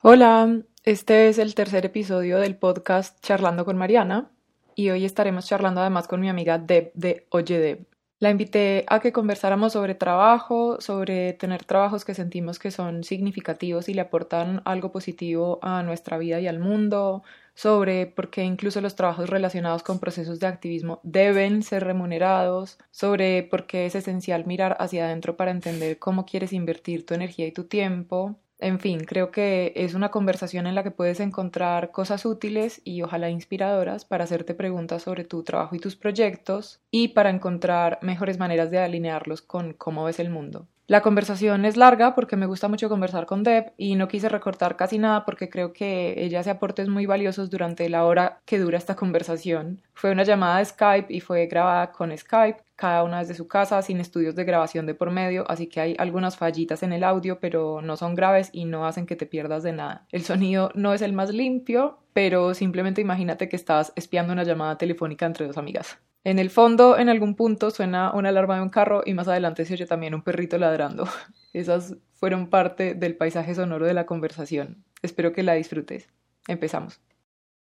Hola, este es el tercer episodio del podcast Charlando con Mariana y hoy estaremos charlando además con mi amiga Deb de Oye Deb. La invité a que conversáramos sobre trabajo, sobre tener trabajos que sentimos que son significativos y le aportan algo positivo a nuestra vida y al mundo, sobre por qué incluso los trabajos relacionados con procesos de activismo deben ser remunerados, sobre por qué es esencial mirar hacia adentro para entender cómo quieres invertir tu energía y tu tiempo, en fin, creo que es una conversación en la que puedes encontrar cosas útiles y ojalá inspiradoras para hacerte preguntas sobre tu trabajo y tus proyectos y para encontrar mejores maneras de alinearlos con cómo ves el mundo. La conversación es larga porque me gusta mucho conversar con Deb y no quise recortar casi nada porque creo que ella hace aportes muy valiosos durante la hora que dura esta conversación. Fue una llamada de Skype y fue grabada con Skype, cada una desde su casa, sin estudios de grabación de por medio, así que hay algunas fallitas en el audio, pero no son graves y no hacen que te pierdas de nada. El sonido no es el más limpio, pero simplemente imagínate que estás espiando una llamada telefónica entre dos amigas. En el fondo, en algún punto, suena una alarma de un carro y más adelante se oye también un perrito ladrando. Esas fueron parte del paisaje sonoro de la conversación. Espero que la disfrutes. Empezamos.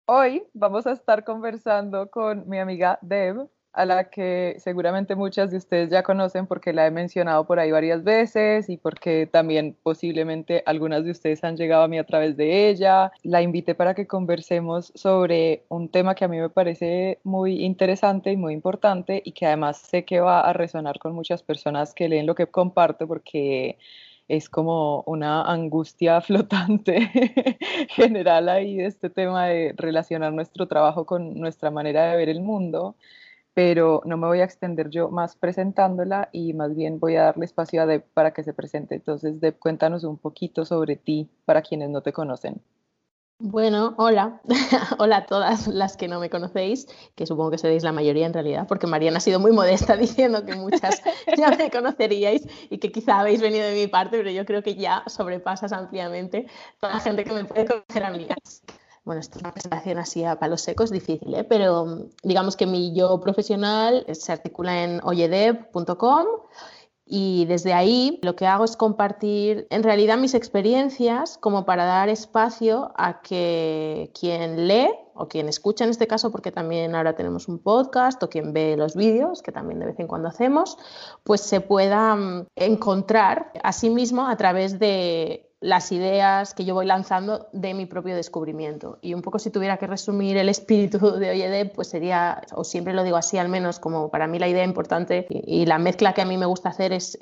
Hoy vamos a estar conversando con mi amiga Deb, a la que seguramente muchas de ustedes ya conocen porque la he mencionado por ahí varias veces y porque también posiblemente algunas de ustedes han llegado a mí a través de ella. La invité para que conversemos sobre un tema que a mí me parece muy interesante y muy importante y que además sé que va a resonar con muchas personas que leen lo que comparto porque es como una angustia flotante general ahí de este tema de relacionar nuestro trabajo con nuestra manera de ver el mundo pero no me voy a extender yo más presentándola y más bien voy a darle espacio a Deb para que se presente. Entonces, Deb, cuéntanos un poquito sobre ti para quienes no te conocen. Bueno, hola, hola a todas las que no me conocéis, que supongo que seréis la mayoría en realidad, porque Mariana ha sido muy modesta diciendo que muchas ya me conoceríais y que quizá habéis venido de mi parte, pero yo creo que ya sobrepasas ampliamente toda la gente que me puede conocer a mí bueno, esto es una presentación así a palos secos, difícil, ¿eh? pero mm, digamos que mi yo profesional se articula en oyedev.com y desde ahí lo que hago es compartir en realidad mis experiencias como para dar espacio a que quien lee o quien escucha en este caso, porque también ahora tenemos un podcast, o quien ve los vídeos, que también de vez en cuando hacemos, pues se pueda mm, encontrar a sí mismo a través de las ideas que yo voy lanzando de mi propio descubrimiento. Y un poco si tuviera que resumir el espíritu de OYD, pues sería, o siempre lo digo así al menos, como para mí la idea importante y, la mezcla que a mí me gusta hacer es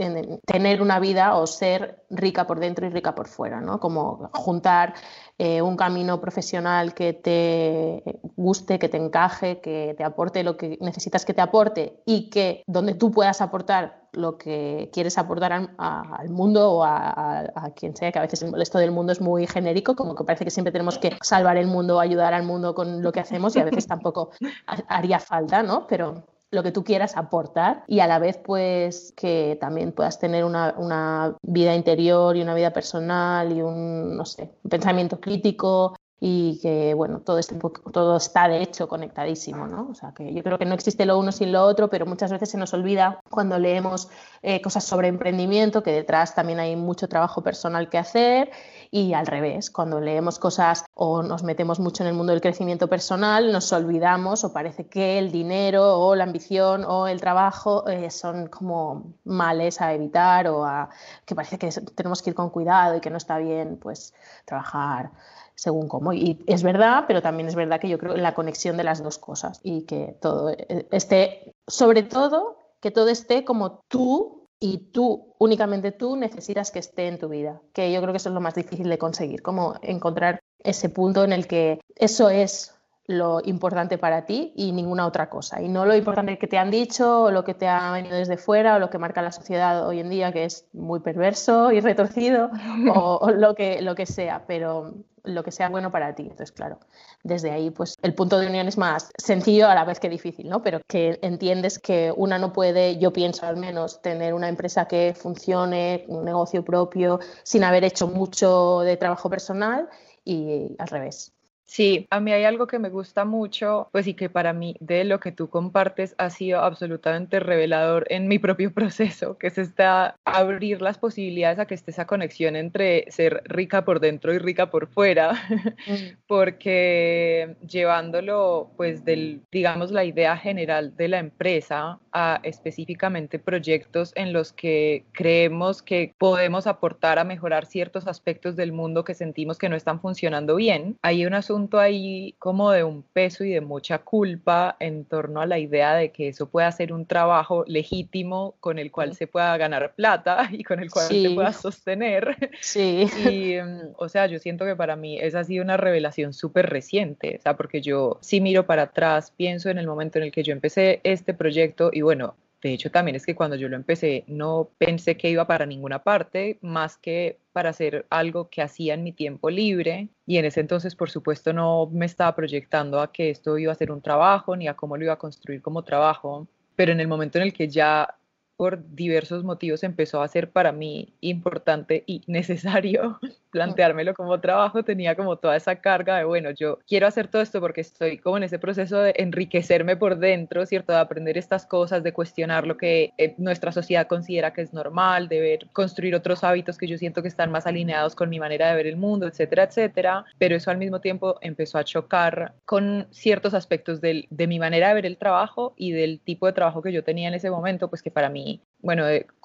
tener una vida o ser rica por dentro y rica por fuera, ¿no? Como juntar eh, un camino profesional que te guste, que te encaje, que te aporte lo que necesitas que te aporte y que donde tú puedas aportar lo que quieres aportar al, mundo o a, quien sea, que a veces esto del mundo es muy genérico, como que parece que siempre tenemos que salvar el mundo ayudar al mundo con lo que hacemos y a veces tampoco haría falta, ¿no? Pero lo que tú quieras aportar y a la vez pues que también puedas tener una, una, vida interior y una vida personal y un, no sé, un pensamiento crítico y que bueno, todo, este, todo está de hecho conectadísimo, ¿no? O sea, que yo creo que no existe lo uno sin lo otro, pero muchas veces se nos olvida cuando leemos eh, cosas sobre emprendimiento, que detrás también hay mucho trabajo personal que hacer y al revés, cuando leemos cosas o nos metemos mucho en el mundo del crecimiento personal, nos olvidamos o parece que el dinero o la ambición o el trabajo eh, son como males a evitar o a que parece que tenemos que ir con cuidado y que no está bien pues trabajar según cómo. Y es verdad, pero también es verdad que yo creo en la conexión de las dos cosas y que todo eh, esté, sobre todo, que todo esté como tú y tú, únicamente tú, necesitas que esté en tu vida, que yo creo que eso es lo más difícil de conseguir, como encontrar ese punto en el que eso es lo importante para ti y ninguna otra cosa. Y no lo importante que te han dicho o lo que te ha venido desde fuera o lo que marca la sociedad hoy en día, que es muy perverso y retorcido, o, lo, que, lo que sea, pero lo que sea bueno para ti. Entonces, claro, desde ahí, pues el punto de unión es más sencillo a la vez que difícil, ¿no? Pero que entiendes que una no puede, yo pienso al menos, tener una empresa que funcione, un negocio propio, sin haber hecho mucho de trabajo personal y al revés. Sí, a mí hay algo que me gusta mucho, pues y que para mí de lo que tú compartes ha sido absolutamente revelador en mi propio proceso, que es esta abrir las posibilidades a que esté esa conexión entre ser rica por dentro y rica por fuera, mm. porque llevándolo pues del, digamos, la idea general de la empresa a específicamente proyectos en los que creemos que podemos aportar a mejorar ciertos aspectos del mundo que sentimos que no están funcionando bien, hay un asunto ahí como de un peso y de mucha culpa en torno a la idea de que eso pueda ser un trabajo legítimo con el cual se pueda ganar plata y con el cual se pueda sostener. Sí. Y, mm, o sea, yo siento que para mí esa ha sido una revelación súper reciente, o sea, porque yo si miro para atrás, pienso en el momento en el que yo empecé este proyecto y bueno, de hecho, también es que cuando yo lo empecé no pensé que iba para ninguna parte, más que para hacer algo que hacía en mi tiempo libre. Y en ese entonces, por supuesto, no me estaba proyectando a que esto iba a ser un trabajo ni a cómo lo iba a construir como trabajo. Pero en el momento en el que ya por diversos motivos empezó a ser para mí importante y necesario planteármelo como trabajo, tenía como toda esa carga de, bueno, yo quiero hacer todo esto porque estoy como en ese proceso de enriquecerme por dentro, ¿cierto? De aprender estas cosas, de cuestionar lo que eh, nuestra sociedad considera que es normal, de ver, construir otros hábitos que yo siento que están más alineados con mi manera de ver el mundo, etcétera, etcétera. Pero eso al mismo tiempo empezó a chocar con ciertos aspectos del, de mi manera de ver el trabajo y del tipo de trabajo que yo tenía en ese momento, pues que para mí bueno,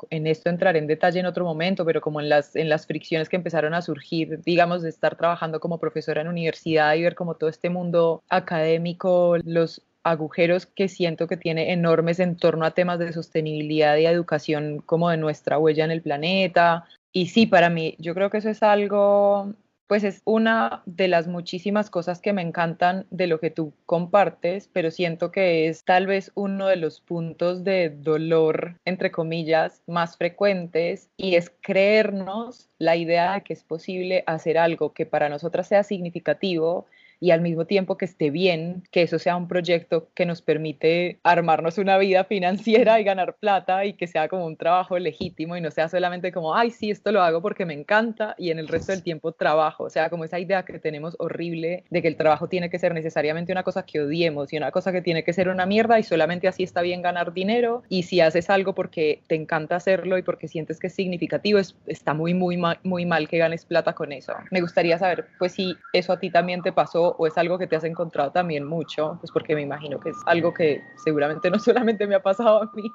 en esto entraré en detalle en otro momento, pero como en las, en las fricciones que empezaron a surgir, digamos, de estar trabajando como profesora en universidad y ver como todo este mundo académico, los agujeros que siento que tiene enormes en torno a temas de sostenibilidad y educación como de nuestra huella en el planeta. Y sí, para mí, yo creo que eso es algo pues es una de las muchísimas cosas que me encantan de lo que tú compartes, pero siento que es tal vez uno de los puntos de dolor, entre comillas, más frecuentes y es creernos la idea de que es posible hacer algo que para nosotras sea significativo y al mismo tiempo que esté bien, que eso sea un proyecto que nos permite armarnos una vida financiera y ganar plata y que sea como un trabajo legítimo y no sea solamente como, ay, sí, esto lo hago porque me encanta y en el resto del tiempo trabajo. O sea, como esa idea que tenemos horrible de que el trabajo tiene que ser necesariamente una cosa que odiemos y una cosa que tiene que ser una mierda y solamente así está bien ganar dinero y si haces algo porque te encanta hacerlo y porque sientes que es significativo, es, está muy, muy, muy mal que ganes plata con eso. Me gustaría saber, pues si eso a ti también te pasó o, es algo que te has encontrado también mucho? Pues porque me imagino que es algo que seguramente no solamente me ha pasado a mí.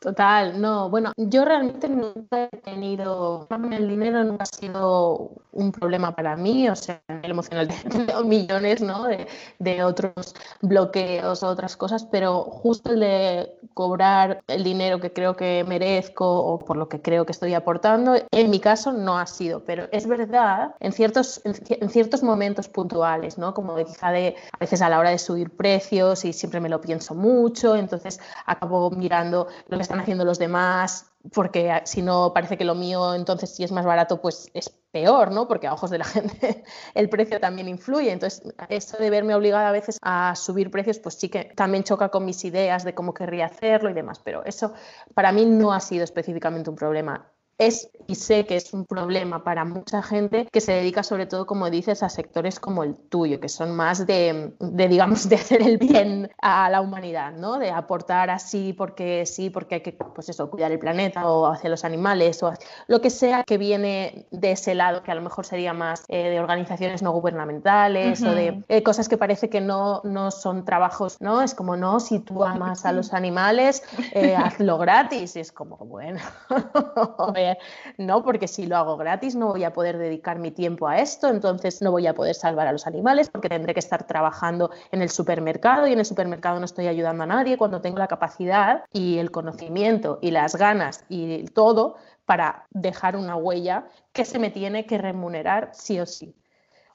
Total, no, bueno, yo realmente nunca he tenido, el dinero no ha sido un problema para mí, o sea, el emocional de millones, ¿no? De, de otros bloqueos, otras cosas, pero justo el de cobrar el dinero que creo que merezco o por lo que creo que estoy aportando, en mi caso no ha sido, pero es verdad en ciertos, en ciertos momentos puntuales, ¿no? Como de quizá de a veces a la hora de subir precios y siempre me lo pienso mucho, entonces acabo mirando lo que están haciendo los demás, porque si no parece que lo mío entonces si es más barato pues es peor, ¿no? Porque a ojos de la gente el precio también influye. Entonces, esto de verme obligada a veces a subir precios, pues sí que también choca con mis ideas de cómo querría hacerlo y demás. Pero eso para mí no ha sido específicamente un problema es y sé que es un problema para mucha gente que se dedica sobre todo, como dices, a sectores como el tuyo, que son más de, digamos, de hacer el bien a la humanidad, ¿no? De aportar así porque sí, porque hay que, pues eso, cuidar el planeta o hacia los animales o lo que sea que viene de ese lado, que a lo mejor sería más eh, de organizaciones no gubernamentales o de eh, cosas que parece que no, no son trabajos, ¿no? Es como, no, si tú amas a los animales, eh, hazlo gratis. Y es como, bueno, no, porque si lo hago gratis no voy a poder dedicar mi tiempo a esto, entonces no voy a poder salvar a los animales porque tendré que estar trabajando en el supermercado y en el supermercado no estoy ayudando a nadie cuando tengo la capacidad y el conocimiento y las ganas y todo para dejar una huella que se me tiene que remunerar sí o sí.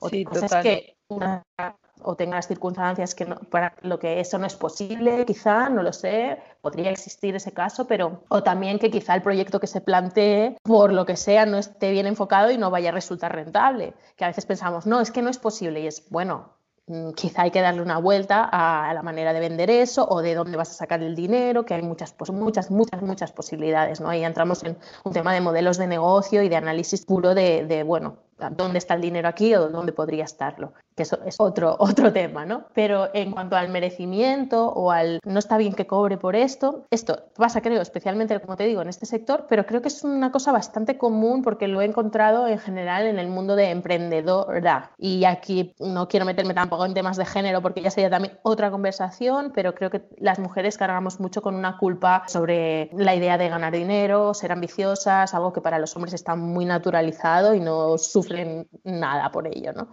sí, que o tenga las circunstancias que para lo que eso no es posible, quizá, no lo sé, podría existir ese caso, pero o también que quizá el proyecto que se plantee, por lo que sea, no esté bien enfocado y no vaya a resultar rentable, que a veces pensamos, no, es que no es posible y es, bueno, mm, quizá hay que darle una vuelta a la manera de vender eso o de dónde vas a sacar el dinero, que hay muchas, muchas, muchas, muchas posibilidades, ¿no? Ahí entramos en un tema de modelos de negocio y de análisis puro de bueno, dónde está el dinero aquí o dónde podría estarlo que eso es otro, otro tema, ¿no? Pero en cuanto al merecimiento o al no está bien que cobre por esto, esto pasa, creo, especialmente, como te digo, en este sector, pero creo que es una cosa bastante común porque lo he encontrado en general en el mundo de emprendedora. Y aquí no quiero meterme tampoco en temas de género porque ya sería también otra conversación, pero creo que las mujeres cargamos mucho con una culpa sobre la idea de ganar dinero, ser ambiciosas, algo que para los hombres está muy naturalizado y no nada por ello, ¿no?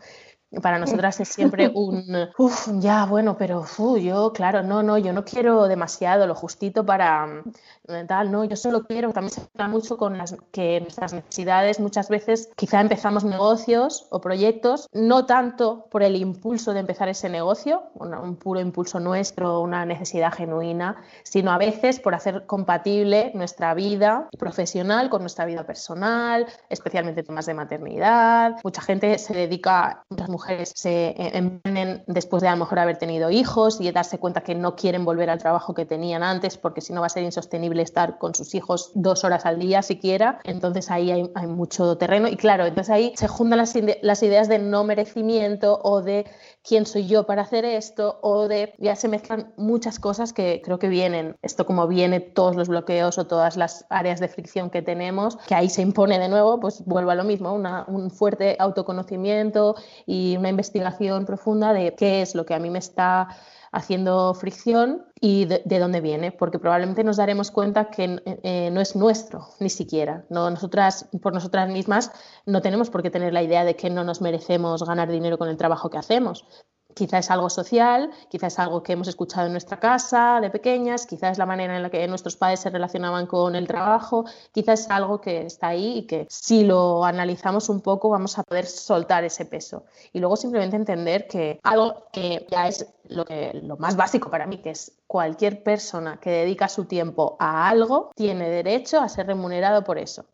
Para nosotras es siempre un, uff, ya, bueno, pero yo, claro, no, no, yo no quiero demasiado, lo justito para mm, tal, no, yo solo quiero, también se habla mucho con las, que nuestras necesidades muchas veces quizá empezamos negocios o proyectos, no tanto por el impulso de empezar ese negocio, un puro impulso nuestro, una necesidad genuina, sino a veces por hacer compatible nuestra vida profesional con nuestra vida personal, especialmente temas de maternidad. Mucha gente se dedica, muchas mujeres mujeres se emprenden después de a lo mejor haber tenido hijos y darse cuenta que no quieren volver al trabajo que tenían antes porque si no va a ser insostenible estar con sus hijos dos horas al día siquiera. Entonces ahí hay, mucho terreno y claro, entonces ahí se juntan las, ideas de no merecimiento o de quién soy yo para hacer esto o de ya se mezclan muchas cosas que creo que vienen, esto como viene todos los bloqueos o todas las áreas de fricción que tenemos, que ahí se impone de nuevo, pues vuelvo a lo mismo, un fuerte autoconocimiento y una investigación profunda de qué es lo que a mí me está haciendo fricción y de, dónde viene, porque probablemente nos daremos cuenta que eh, no es nuestro, ni siquiera. No, nosotras, por nosotras mismas, no tenemos por qué tener la idea de que no nos merecemos ganar dinero con el trabajo que hacemos. Quizá es algo social, quizá es algo que hemos escuchado en nuestra casa de pequeñas, quizá es la manera en la que nuestros padres se relacionaban con el trabajo, quizá es algo que está ahí y que si lo analizamos un poco vamos a poder soltar ese peso. Y luego simplemente entender que algo que ya es lo, que, lo más básico para mí, que es cualquier persona que dedica su tiempo a algo, tiene derecho a ser remunerado por eso.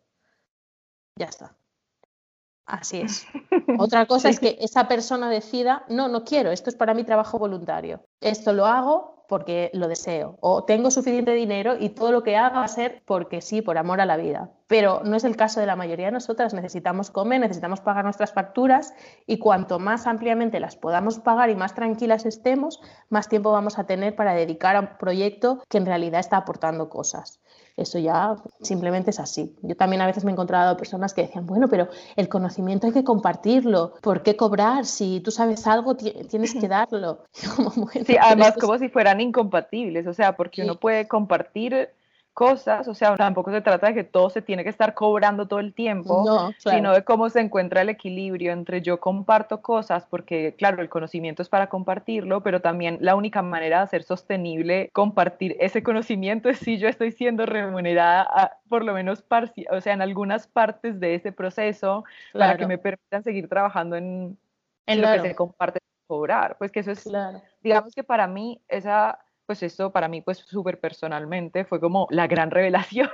Ya está. Así es. Otra cosa es que esa persona decida, no, no quiero, esto es para mi trabajo voluntario. Esto lo hago porque lo deseo o tengo suficiente dinero y todo lo que haga va a ser porque sí, por amor a la vida. Pero no es el caso de la mayoría de nosotras. Necesitamos comer, necesitamos pagar nuestras facturas y cuanto más ampliamente las podamos pagar y más tranquilas estemos, más tiempo vamos a tener para dedicar a un proyecto que en realidad está aportando cosas. Eso ya simplemente es así. Yo también a veces me he encontrado personas que decían, bueno, pero el conocimiento hay que compartirlo. ¿Por qué cobrar? Si tú sabes algo, tienes que darlo. sí, además como si fueran incompatibles, o sea, porque uno puede compartir cosas, o sea, tampoco se trata de que todo se tiene que estar cobrando todo el tiempo, sino de cómo se encuentra el equilibrio entre yo comparto cosas, porque claro, el conocimiento es para compartirlo, pero también la única manera de hacer sostenible compartir ese conocimiento es si yo estoy siendo remunerada por lo menos o sea, en algunas partes de ese proceso para que me permitan seguir trabajando en, en lo que se comparte cobrar, pues que eso es, digamos que para mí esa pues esto para mí, pues súper personalmente, fue como la gran revelación,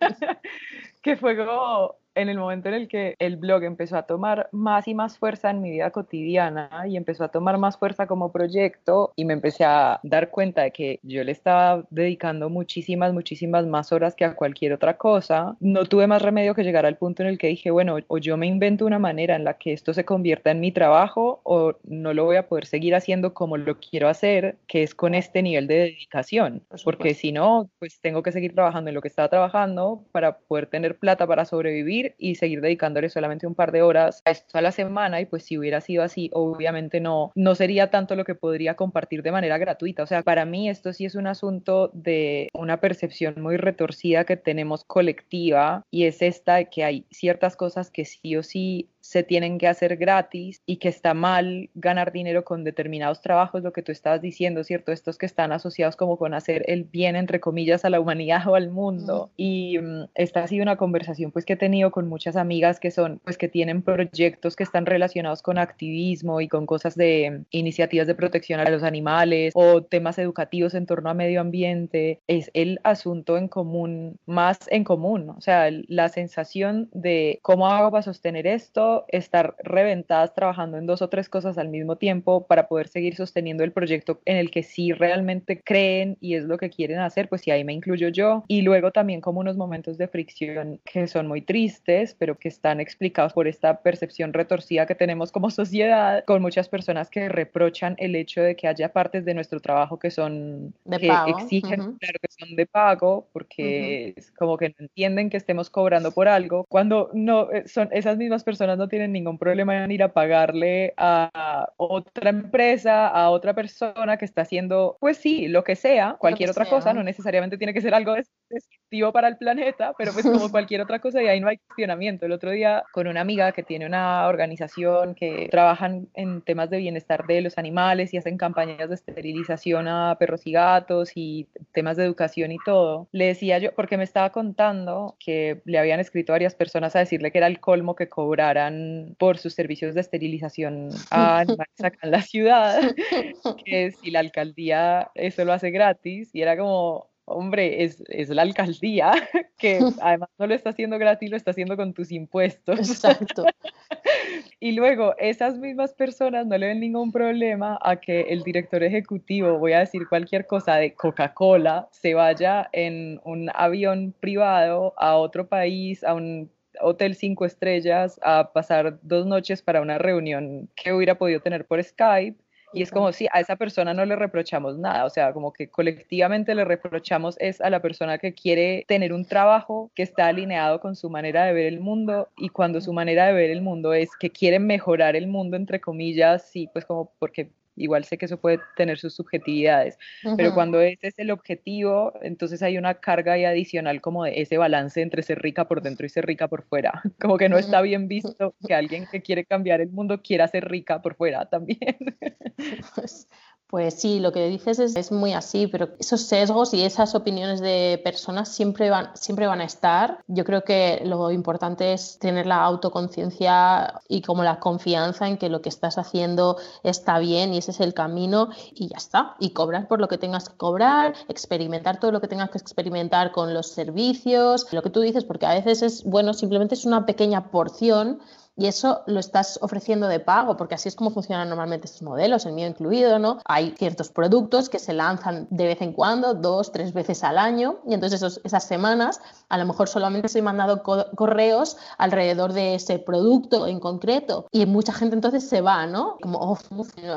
que fue como en el momento en el que el blog empezó a tomar más y más fuerza en mi vida cotidiana y empezó a tomar más fuerza como proyecto y me empecé a dar cuenta de que yo le estaba dedicando muchísimas, muchísimas más horas que a cualquier otra cosa, no tuve más remedio que llegar al punto en el que dije, bueno, o yo me invento una manera en la que esto se convierta en mi trabajo o no lo voy a poder seguir haciendo como lo quiero hacer, que es con este nivel de dedicación, porque si no, pues tengo que seguir trabajando en lo que estaba trabajando para poder tener plata para sobrevivir y seguir dedicándole solamente un par de horas a esto a la semana y pues si hubiera sido así, obviamente no, no sería tanto lo que podría compartir de manera gratuita. O sea, para mí esto sí es un asunto de una percepción muy retorcida que tenemos colectiva y es esta de que hay ciertas cosas que sí o sí se tienen que hacer gratis y que está mal ganar dinero con determinados trabajos, lo que tú estabas diciendo, ¿cierto? Estos que están asociados como con hacer el bien, entre comillas, a la humanidad o al mundo. Y mm, esta ha sido una conversación pues que he tenido con muchas amigas que son, pues que tienen proyectos que están relacionados con activismo y con cosas de iniciativas de protección a los animales o temas educativos en torno a medio ambiente. Es el asunto en común, más en común, o sea, la sensación de cómo hago para sostener esto, estar reventadas trabajando en dos o tres cosas al mismo tiempo para poder seguir sosteniendo el proyecto en el que sí realmente creen y es lo que quieren hacer, pues sí, ahí me incluyo yo. Y luego también como unos momentos de fricción que son muy tristes, pero que están explicados por esta percepción retorcida que tenemos como sociedad, con muchas personas que reprochan el hecho de que haya partes de nuestro trabajo que son, de que pago. exigen, claro, que son de pago, porque es como que no entienden que estemos cobrando por algo, cuando no, eh, son esas mismas personas no tienen ningún problema en ir a pagarle a otra empresa, a otra persona que está haciendo, pues sí, lo que sea, cualquier que otra sea. cosa, no necesariamente tiene que ser algo des- destructivo para el planeta, pero pues como cualquier otra cosa y ahí no hay cuestionamiento. El otro día con una amiga que tiene una organización que trabajan en temas de bienestar de los animales y hacen campañas de esterilización a perros y gatos y temas de educación y todo, le decía yo, porque me estaba contando que le habían escrito varias personas a decirle que era el colmo que cobraran por sus servicios de esterilización a animales acá en la ciudad, que si la alcaldía eso lo hace gratis y era como, hombre, es, es la alcaldía que además no lo está haciendo gratis, lo está haciendo con tus impuestos. Exacto. Y luego esas mismas personas no le ven ningún problema a que el director ejecutivo, voy a decir cualquier cosa, de Coca-Cola, se vaya en un avión privado a otro país, a un hotel cinco estrellas, a pasar dos noches para una reunión que hubiera podido tener por Skype. Y es como si a esa persona no le reprochamos nada, o sea, como que colectivamente le reprochamos es a la persona que quiere tener un trabajo que está alineado con su manera de ver el mundo. Y cuando su manera de ver el mundo es que quiere mejorar el mundo, entre comillas, sí, pues como porque igual sé que eso puede tener sus subjetividades, pero Ujú. cuando ese es el objetivo, entonces hay una carga ahí adicional como de ese balance entre ser rica por dentro y ser rica por fuera, como que no está bien visto que alguien que quiere cambiar el mundo quiera ser rica por fuera también. Pues, pues sí, lo que dices es, es muy así, pero esos sesgos y esas opiniones de personas siempre van, siempre van a estar. Yo creo que lo importante es tener la autoconciencia y como la confianza en que lo que estás haciendo está bien y ese es el camino y ya está. Y cobrar por lo que tengas que cobrar, experimentar todo lo que tengas que experimentar con los servicios, lo que tú dices, porque a veces es, bueno, simplemente es una pequeña porción y eso lo estás ofreciendo de pago, porque así es como funcionan normalmente estos modelos, el mío incluido, ¿no? Hay ciertos productos que se lanzan de vez en cuando, dos, tres veces al año, y entonces esos- esas semanas a lo mejor solamente estoy mandando co- correos alrededor de ese producto en concreto, y mucha gente entonces se va, ¿no? Como, oh,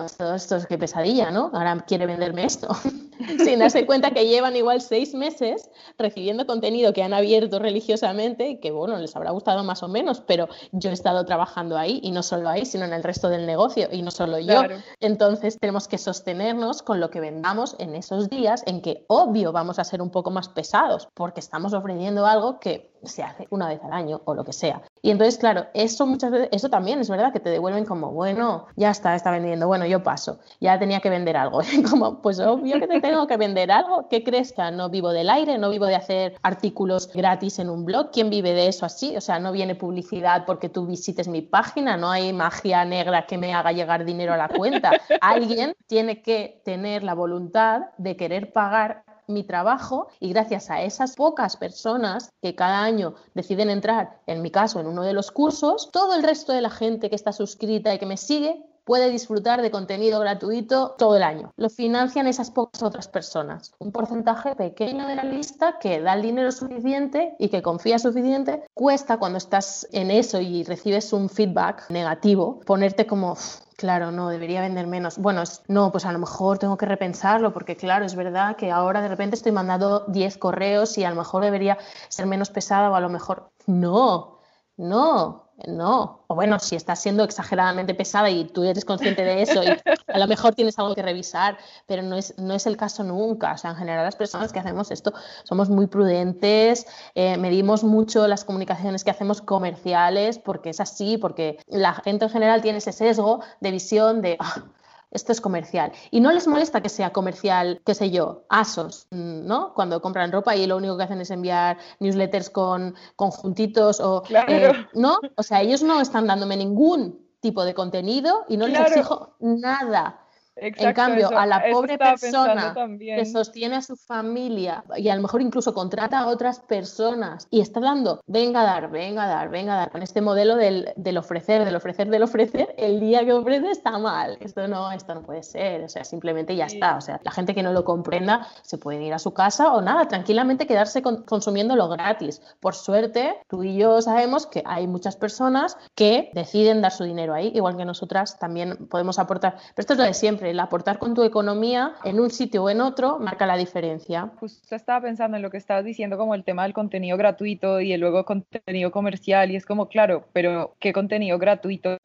esto, esto es que pesadilla, ¿no? Ahora quiere venderme esto. Sin darse cuenta que llevan igual seis meses recibiendo contenido que han abierto religiosamente que, bueno, les habrá gustado más o menos, pero yo he estado trabajando ahí y no solo ahí, sino en el resto del negocio y no solo yo. Claro. Entonces tenemos que sostenernos con lo que vendamos en esos días en que obvio vamos a ser un poco más pesados porque estamos ofreciendo algo que se hace una vez al año o lo que sea. Y entonces, claro, eso muchas veces, eso también es verdad que te devuelven como, bueno, ya está, está vendiendo, bueno, yo paso, ya tenía que vender algo. como, pues obvio que te tengo que vender algo. ¿Qué crees que no vivo del aire? ¿No vivo de hacer artículos gratis en un blog? ¿Quién vive de eso así? O sea, no viene publicidad porque tú visites mi página, no hay magia negra que me haga llegar dinero a la cuenta. Alguien tiene que tener la voluntad de querer pagar mi trabajo y gracias a esas pocas personas que cada año deciden entrar, en mi caso, en uno de los cursos, todo el resto de la gente que está suscrita y que me sigue puede disfrutar de contenido gratuito todo el año. Lo financian esas pocas otras personas. Un porcentaje pequeño de la lista que da el dinero suficiente y que confía suficiente. Cuesta cuando estás en eso y recibes un feedback negativo, ponerte como, "Uf, Claro, no, debería vender menos. Bueno, no, pues a lo mejor tengo que repensarlo porque claro, es verdad que ahora de repente estoy mandando 10 correos y a lo mejor debería ser menos pesada o a lo mejor no, no, no. O bueno, si estás siendo exageradamente pesada y tú eres consciente de eso y a lo mejor tienes algo que revisar, pero no es, no es el caso nunca. O sea, en general las personas que hacemos esto somos muy prudentes, eh, medimos mucho las comunicaciones que hacemos comerciales porque es así, porque la gente en general tiene ese sesgo de visión de... "Ah, esto es comercial. Y no les molesta que sea comercial, qué sé yo, ASOS, ¿no? Cuando compran ropa y lo único que hacen es enviar newsletters con conjuntitos o... Claro. eh, ¿No? O sea, ellos no están dándome ningún tipo de contenido y no les Claro. exijo nada. En cambio, a la pobre persona que sostiene a su familia y a lo mejor incluso contrata a otras personas y está dando, venga a dar, venga a dar, venga a dar, con este modelo del, del ofrecer, del ofrecer, del ofrecer, el día que ofrece está mal. Esto no, esto no puede ser. O sea, simplemente ya está. O sea, la gente que no lo comprenda se puede ir a su casa o nada, tranquilamente quedarse consumiendo lo gratis. Por suerte, tú y yo sabemos que hay muchas personas que deciden dar su dinero ahí, igual que nosotras también podemos aportar. Pero esto es lo de siempre, el aportar con tu economía en un sitio o en otro marca la diferencia. Justo estaba pensando en lo que estabas diciendo, como el tema del contenido gratuito y el luego contenido comercial, y es como, claro, pero ¿qué contenido gratuito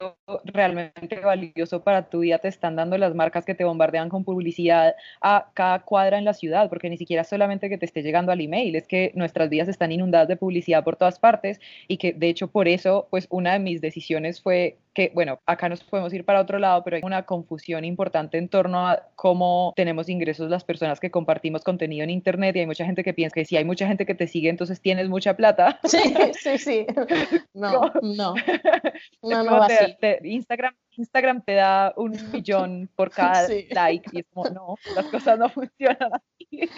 realmente valioso para tu vida te están dando las marcas que te bombardean con publicidad a cada cuadra en la ciudad? Porque ni siquiera solamente que te esté llegando al email, es que nuestras vidas están inundadas de publicidad por todas partes y que de hecho por eso, pues una de mis decisiones fue que, bueno, acá nos podemos ir para otro lado, pero hay una confusión importante en torno a cómo tenemos ingresos las personas que compartimos contenido en Internet y hay mucha gente que piensa que si hay mucha gente que te sigue, entonces tienes mucha plata. Sí, sí, sí. No, no. No, no, así. Instagram, Instagram te da un millón por cada like y es como, no, las cosas no funcionan así.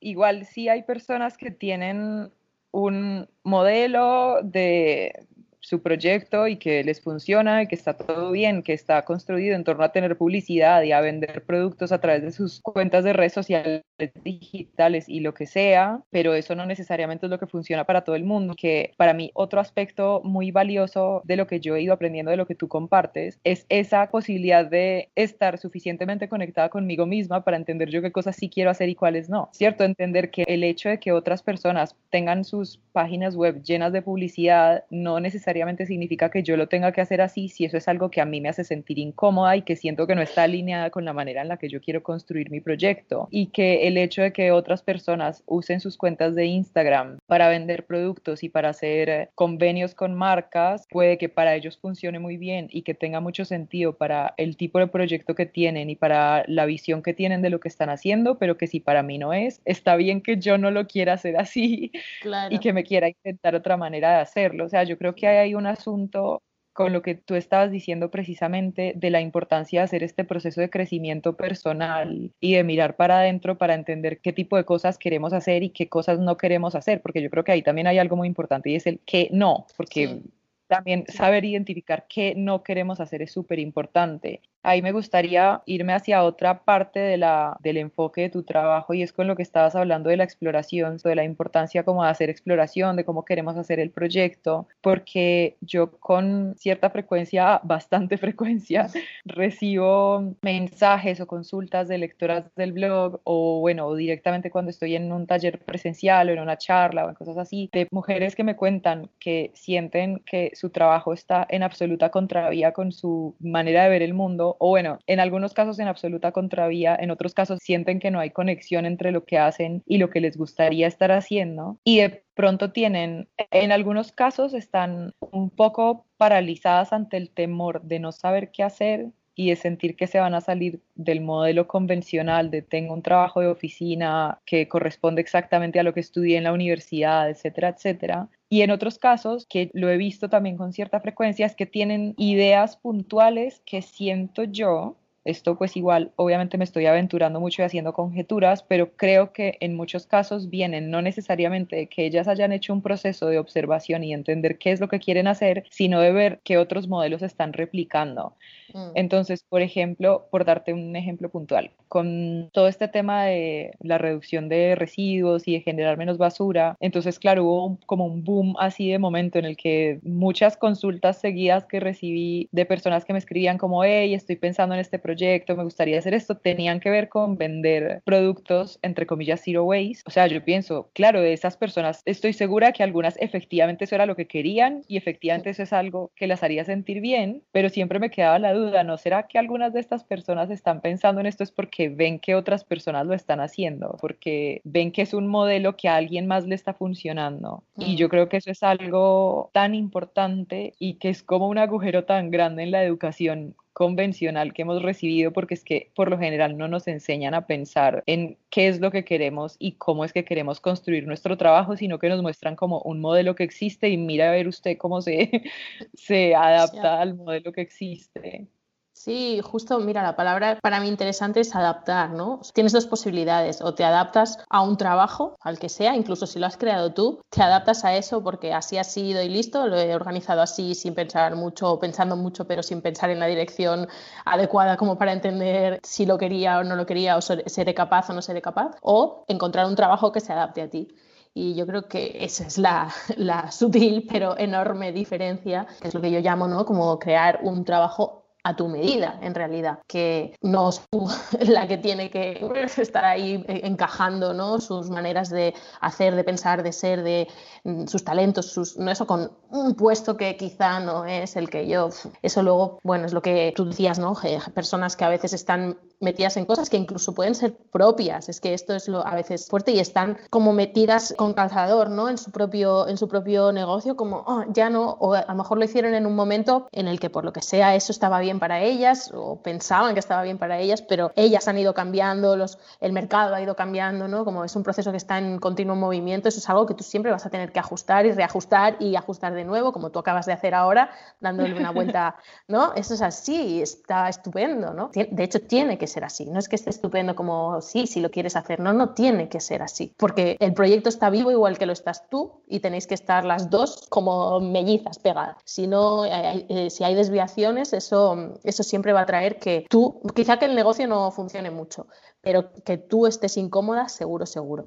Igual sí hay personas que tienen un modelo de, su proyecto y que les funciona y que está todo bien, que está construido en torno a tener publicidad y a vender productos a través de sus cuentas de redes sociales digitales y lo que sea, pero eso no necesariamente es lo que funciona para todo el mundo, que para mí otro aspecto muy valioso de lo que yo he ido aprendiendo de lo que tú compartes es esa posibilidad de estar suficientemente conectada conmigo misma para entender yo qué cosas sí quiero hacer y cuáles no, ¿cierto? Entender que el hecho de que otras personas tengan sus páginas web llenas de publicidad no necesariamente significa que yo lo tenga que hacer así si eso es algo que a mí me hace sentir incómoda y que siento que no está alineada con la manera en la que yo quiero construir mi proyecto y que el hecho de que otras personas usen sus cuentas de Instagram para vender productos y para hacer eh, convenios con marcas puede que para ellos funcione muy bien y que tenga mucho sentido para el tipo de proyecto que tienen y para la visión que tienen de lo que están haciendo, pero que si para mí no es, está bien que yo no lo quiera hacer así y que me quiera intentar otra manera de hacerlo. O sea, yo creo que hay hay un asunto con lo que tú estabas diciendo precisamente de la importancia de hacer este proceso de crecimiento personal y de mirar para adentro para entender qué tipo de cosas queremos hacer y qué cosas no queremos hacer, porque yo creo que ahí también hay algo muy importante y es el qué no, porque también saber identificar qué no queremos hacer es súper importante ahí me gustaría irme hacia otra parte de la, del enfoque de tu trabajo y es con lo que estabas hablando de la exploración, de la importancia como de hacer exploración, de cómo queremos hacer el proyecto, porque yo con cierta frecuencia, bastante frecuencia, recibo mensajes o consultas de lectoras del blog o bueno, directamente cuando estoy en un taller presencial o en una charla o en cosas así, de mujeres que me cuentan que sienten que su trabajo está en absoluta contravía con su manera de ver el mundo o bueno, en algunos casos en absoluta contravía, en otros casos sienten que no hay conexión entre lo que hacen y lo que les gustaría estar haciendo y de pronto tienen, en algunos casos están un poco paralizadas ante el temor de no saber qué hacer y de sentir que se van a salir del modelo convencional de tengo un trabajo de oficina que corresponde exactamente a lo que estudié en la universidad, etcétera, etcétera. Y en otros casos, que lo he visto también con cierta frecuencia, es que tienen ideas puntuales que siento yo esto pues igual, obviamente me estoy aventurando mucho y haciendo conjeturas, pero creo que en muchos casos vienen no necesariamente de que ellas hayan hecho un proceso de observación y entender qué es lo que quieren hacer, sino de ver qué otros modelos están replicando. Mm. Entonces, por ejemplo, por darte un ejemplo puntual, con todo este tema de la reducción de residuos y de generar menos basura, entonces, claro, hubo como un boom así de momento en el que muchas consultas seguidas que recibí de personas que me escribían como, hey, estoy pensando en este proyecto, me gustaría hacer esto, tenían que ver con vender productos, entre comillas, zero waste. O sea, yo pienso, claro, de esas personas, estoy segura que algunas efectivamente eso era lo que querían y efectivamente eso es algo que las haría sentir bien, pero siempre me quedaba la duda ¿no será que algunas de estas personas están pensando en esto es porque ven que otras personas lo están haciendo, porque ven que es un modelo que a alguien más le está funcionando? Y yo creo que eso es algo tan importante y que es como un agujero tan grande en la educación convencional que hemos recibido porque es que por lo general no nos enseñan a pensar en qué es lo que queremos y cómo es que queremos construir nuestro trabajo, sino que nos muestran como un modelo que existe y mira a ver usted cómo se, se adapta al modelo que existe. Sí, justo, mira, la palabra para mí interesante es adaptar, ¿no? Tienes dos posibilidades, o te adaptas a un trabajo, al que sea, incluso si lo has creado tú, te adaptas a eso porque así ha sido y listo, lo he organizado así sin pensar mucho, pensando mucho, pero sin pensar en la dirección adecuada como para entender si lo quería o no lo quería, o seré capaz o no seré capaz, o encontrar un trabajo que se adapte a ti. Y yo creo que esa es la, la, sutil pero enorme diferencia, que es lo que yo llamo ¿no? como crear un trabajo a tu medida, en realidad, que no es la que tiene que estar ahí encajando ¿no? sus maneras de hacer, de pensar, de ser, de mm, sus talentos, sus, no eso con un puesto que quizá no es el que yo. Eso luego, bueno, es lo que tú decías, ¿no? Personas que a veces están metidas en cosas que incluso pueden ser propias, es que esto es lo a veces fuerte y están como metidas con calzador, ¿no? En su propio, en su propio negocio, como, oh, ya no, o a lo mejor lo hicieron en un momento en el que por lo que sea eso estaba bien para ellas o pensaban que estaba bien para ellas, pero ellas han ido cambiando, los, el mercado ha ido cambiando, ¿no? Como es un proceso que está en continuo movimiento, eso es algo que tú siempre vas a tener que ajustar y reajustar y ajustar de nuevo, como tú acabas de hacer ahora, dándole una vuelta, ¿no? Eso es así, está estupendo, ¿no? De hecho, tiene que ser así. No es que esté estupendo como sí, si lo quieres hacer. No, no tiene que ser así. Porque el proyecto está vivo igual que lo estás tú y tenéis que estar las dos como mellizas pegadas. Si no, eh, eh, si hay desviaciones, eso, eso siempre va a traer que tú, quizá que el negocio no funcione mucho, pero que tú estés incómoda, seguro, seguro.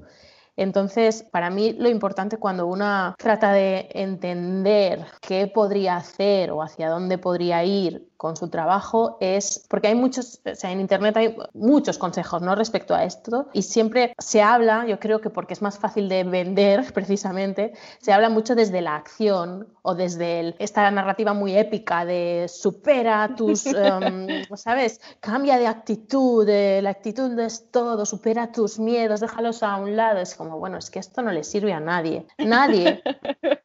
Entonces, para mí lo importante cuando uno trata de entender qué podría hacer o hacia dónde podría ir con su trabajo es, porque hay muchos, o sea, en Internet hay muchos consejos ¿no? respecto a esto y siempre se habla, yo creo que porque es más fácil de vender precisamente, se habla mucho desde la acción o desde esta narrativa muy épica de supera tus, em, ¿sabes? Cambia de actitud, la actitud es todo, supera tus miedos, déjalos a un lado. Es como, bueno, es que esto no le sirve a nadie, nadie,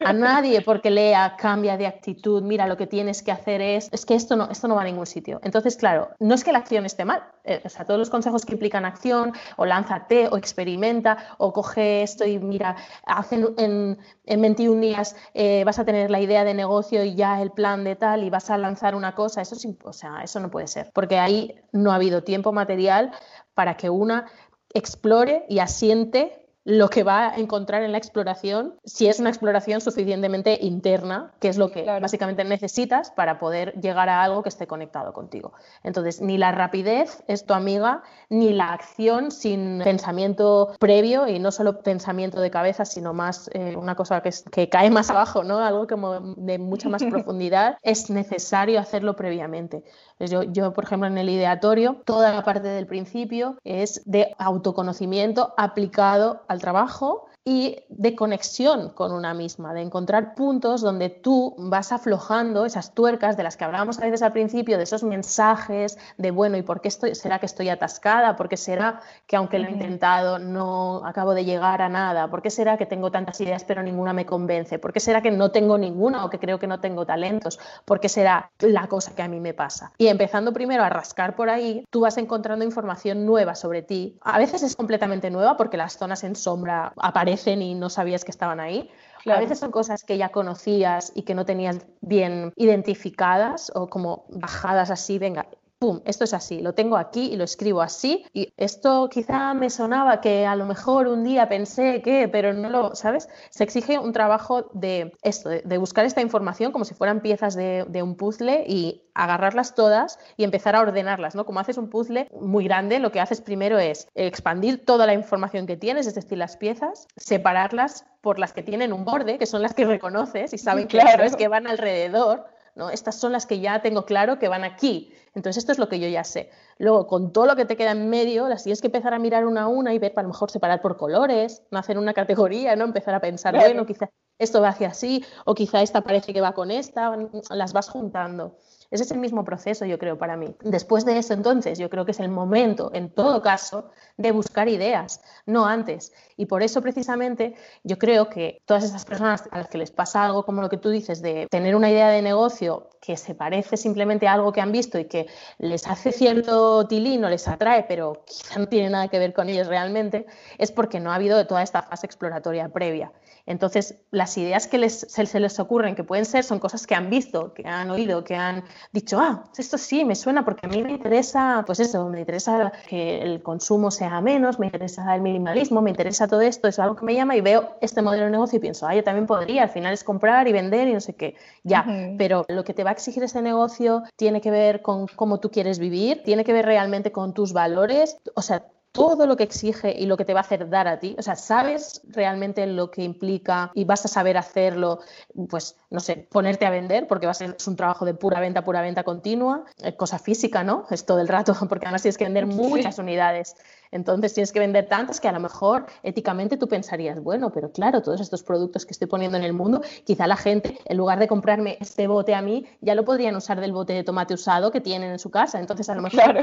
a nadie porque lea, cambia de actitud, mira, lo que tienes que hacer es, es que esto no, esto no va a ningún sitio. Entonces, claro, no es que la acción esté mal, eh, o sea, todos los consejos que implican acción, o lánzate, o experimenta, o coge esto y mira, hacen en, en 21 días eh, vas a tener la idea de negocio y ya el plan de tal y vas a lanzar una cosa, eso, o sea, eso no puede ser, porque ahí no ha habido tiempo material para que una explore y asiente lo que va a encontrar en la exploración, si es una exploración suficientemente interna, que es lo que básicamente necesitas para poder llegar a algo que esté conectado contigo. Entonces, ni la rapidez es tu amiga, ni la acción sin pensamiento previo y no solo pensamiento de cabeza, sino más eh, una cosa que, que, cae más abajo, ¿no? algo como de mucha más profundidad, es necesario hacerlo previamente. Yo, yo, por ejemplo, en el ideatorio, toda la parte del principio es de autoconocimiento aplicado al trabajo y de conexión con una misma, de encontrar puntos donde tú vas aflojando esas tuercas de las que hablábamos a veces al principio, de esos mensajes de, bueno, ¿y por qué estoy, será que estoy atascada? ¿Por qué será que aunque lo he intentado no acabo de llegar a nada? ¿Por qué será que tengo tantas ideas pero ninguna me convence? ¿Por qué será que no tengo ninguna o que creo que no tengo talentos? ¿Por qué será la cosa que a mí me pasa? Y empezando primero a rascar por ahí, tú vas encontrando información nueva sobre ti. A veces es completamente nueva porque las zonas en sombra aparecen y no sabías que estaban ahí. A veces son cosas que ya conocías y que no tenías bien identificadas o como bajadas así, venga, pum, esto es así, lo tengo aquí y lo escribo así. Y esto quizá me sonaba que a lo mejor un día pensé que, pero no lo, ¿sabes? Se exige un trabajo de esto, de, buscar esta información como si fueran piezas de, de, un puzzle y agarrarlas todas y empezar a ordenarlas, ¿no? Como haces un puzzle muy grande, lo que haces primero es expandir toda la información que tienes, es decir, las piezas, separarlas por las que tienen un borde, que son las que reconoces y saben claro. es que van alrededor ¿no? Estas son las que ya tengo claro que van aquí. Entonces, esto es lo que yo ya sé. Luego, con todo lo que te queda en medio, las tienes que empezar a mirar una a una y ver, para lo mejor separar por colores, no hacer una categoría, ¿no? Empezar a pensar, bueno, quizá esto va hacia así, o quizá esta parece que va con esta, las vas juntando. Ese es el mismo proceso, yo creo, para mí. Después de eso, entonces, yo creo que es el momento, en todo caso, de buscar ideas, no antes. Y por eso, precisamente, yo creo que todas esas personas a las que les pasa algo como lo que tú dices, de tener una idea de negocio que se parece simplemente a algo que han visto y que les hace cierto tilín o les atrae, pero quizá no tiene nada que ver con ellos realmente, es porque no ha habido toda esta fase exploratoria previa. Entonces, las ideas que les, se, les ocurren, que pueden ser, son cosas que han visto, que han oído, que han dicho, ah, esto sí, me suena porque a mí me interesa, pues eso, me interesa que el consumo sea menos, me interesa el minimalismo, me interesa todo esto, es algo que me llama y veo este modelo de negocio y pienso, ah, yo también podría, al final es comprar y vender y no sé qué, ya, pero lo que te va a exigir ese negocio tiene que ver con cómo tú quieres vivir, tiene que ver realmente con tus valores, o sea, todo lo que exige y lo que te va a hacer dar a ti. O sea, sabes realmente lo que implica y vas a saber hacerlo, pues, no sé, ponerte a vender, porque va a ser un trabajo de pura venta, pura venta continua, cosa física, ¿no? Es todo el rato, porque además tienes que vender muchas unidades. Entonces tienes que vender tantas que a lo mejor éticamente tú pensarías, bueno, pero claro, todos estos productos que estoy poniendo en el mundo, quizá la gente, en lugar de comprarme este bote a mí, ya lo podrían usar del bote de tomate usado que tienen en su casa. Entonces, a lo mejor,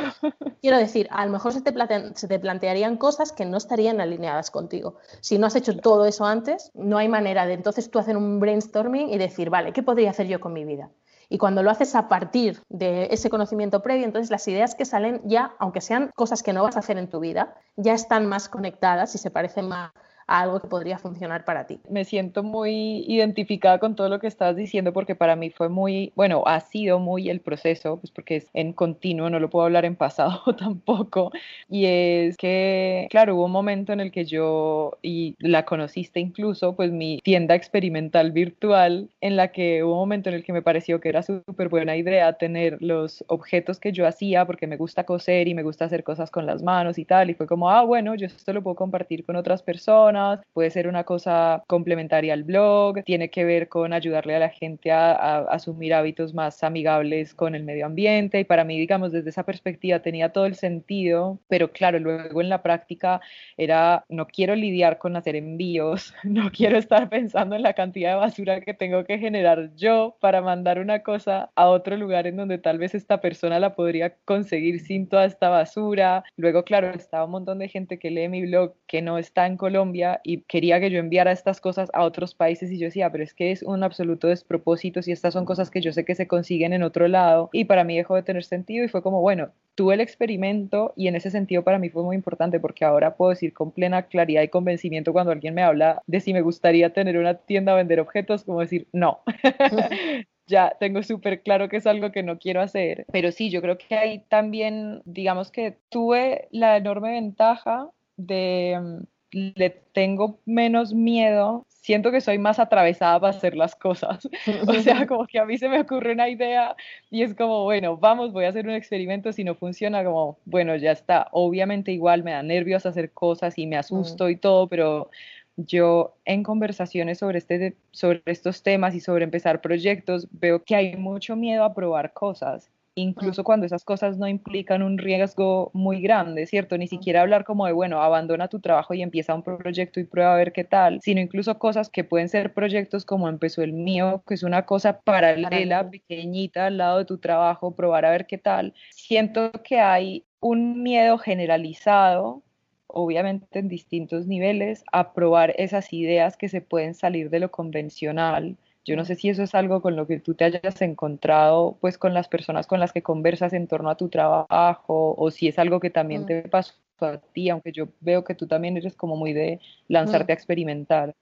quiero decir, a lo mejor se te, se te plantearían cosas que no estarían alineadas contigo. Si no has hecho todo eso antes, no hay manera de entonces tú hacer un brainstorming y decir, vale, ¿qué podría hacer yo con mi vida? Y cuando lo haces a partir de ese conocimiento previo, entonces las ideas que salen ya, aunque sean cosas que no vas a hacer en tu vida, ya están más conectadas y se parecen más algo que podría funcionar para ti. Me siento muy identificada con todo lo que estás diciendo porque para mí fue muy, bueno, ha sido muy el proceso, pues porque es en continuo, no lo puedo hablar en pasado tampoco. Y es que, claro, hubo un momento en el que yo, y la conociste incluso, pues mi tienda experimental virtual, en la que hubo un momento en el que me pareció que era súper buena idea tener los objetos que yo hacía porque me gusta coser y me gusta hacer cosas con las manos y tal. Y fue como, ah, bueno, yo esto lo puedo compartir con otras personas puede ser una cosa complementaria al blog, tiene que ver con ayudarle a la gente a, asumir hábitos más amigables con el medio ambiente y para mí, digamos, desde esa perspectiva tenía todo el sentido, pero claro, luego en la práctica era, no quiero lidiar con hacer envíos, no quiero estar pensando en la cantidad de basura que tengo que generar yo para mandar una cosa a otro lugar en donde tal vez esta persona la podría conseguir sin toda esta basura. Luego, claro, estaba un montón de gente que lee mi blog que no está en Colombia y quería que yo enviara estas cosas a otros países y yo decía, pero es que es un absoluto despropósito si estas son cosas que yo sé que se consiguen en otro lado y para mí dejó de tener sentido y fue como, bueno, tuve el experimento y en ese sentido para mí fue muy importante porque ahora puedo decir con plena claridad y convencimiento cuando alguien me habla de si me gustaría tener una tienda a vender objetos, como decir, no. ya tengo súper claro que es algo que no quiero hacer. Pero sí, yo creo que ahí también, digamos que tuve la enorme ventaja de le tengo menos miedo, siento que soy más atravesada para hacer las cosas. o sea, como que a mí se me ocurre una idea y es como, bueno, vamos, voy a hacer un experimento, si no funciona, como, bueno, ya está. Obviamente igual me da nervios hacer cosas y me asusto y todo, pero yo en conversaciones sobre, este, sobre estos temas y sobre empezar proyectos veo que hay mucho miedo a probar cosas incluso cuando esas cosas no implican un riesgo muy grande, ¿cierto? Ni siquiera hablar como de, bueno, abandona tu trabajo y empieza un proyecto y prueba a ver qué tal, sino incluso cosas que pueden ser proyectos como empezó el mío, que es una cosa paralela, pequeñita al lado de tu trabajo, probar a ver qué tal. Siento que hay un miedo generalizado obviamente en distintos niveles, a probar esas ideas que se pueden salir de lo convencional, yo no sé si eso es algo con lo que tú te hayas encontrado, pues con las personas con las que conversas en torno a tu trabajo, o si es algo que también mm. te pasó a ti, aunque yo veo que tú también eres como muy de lanzarte a mm. experimentar.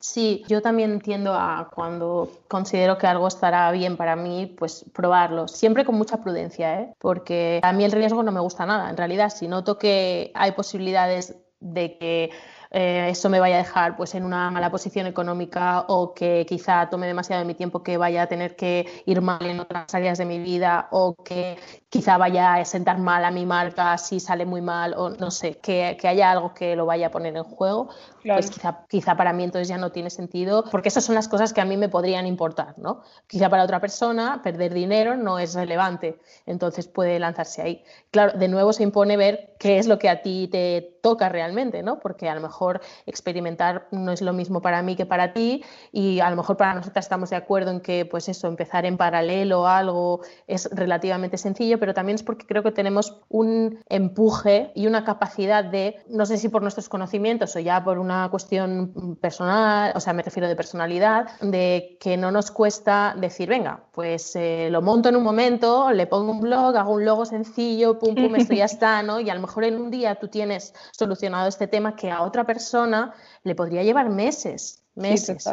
Sí, yo también entiendo a cuando considero que algo estará bien para mí, pues probarlo, siempre con mucha prudencia, ¿eh? porque a mí el riesgo no me gusta nada. En realidad, si noto que hay posibilidades de que eh, eso me vaya a dejar pues en una mala posición económica o que quizá tome demasiado de mi tiempo que vaya a tener que ir mal en otras áreas de mi vida o que quizá vaya a sentar mal a mi marca si sale muy mal o no sé, que, que haya algo que lo vaya a poner en juego, pues quizá, quizá, para mí entonces ya no tiene sentido, porque esas son las cosas que a mí me podrían importar, ¿no? Quizá para otra persona perder dinero no es relevante, entonces puede lanzarse ahí. Claro, de nuevo se impone ver qué es lo que a ti te toca realmente, ¿no? Porque a lo mejor experimentar no es lo mismo para mí que para ti y a lo mejor para nosotras estamos de acuerdo en que pues eso, empezar en paralelo algo es relativamente sencillo, pero también es porque creo que tenemos un empuje y una capacidad de, no sé si por nuestros conocimientos o ya por una cuestión personal, o sea, me refiero de personalidad, de que no nos cuesta decir, venga, pues eh, lo monto en un momento, le pongo un blog, hago un logo sencillo, pum, pum, esto ya está, ¿no? Y a lo mejor en un día tú tienes solucionado este tema que a otra persona le podría llevar meses meses.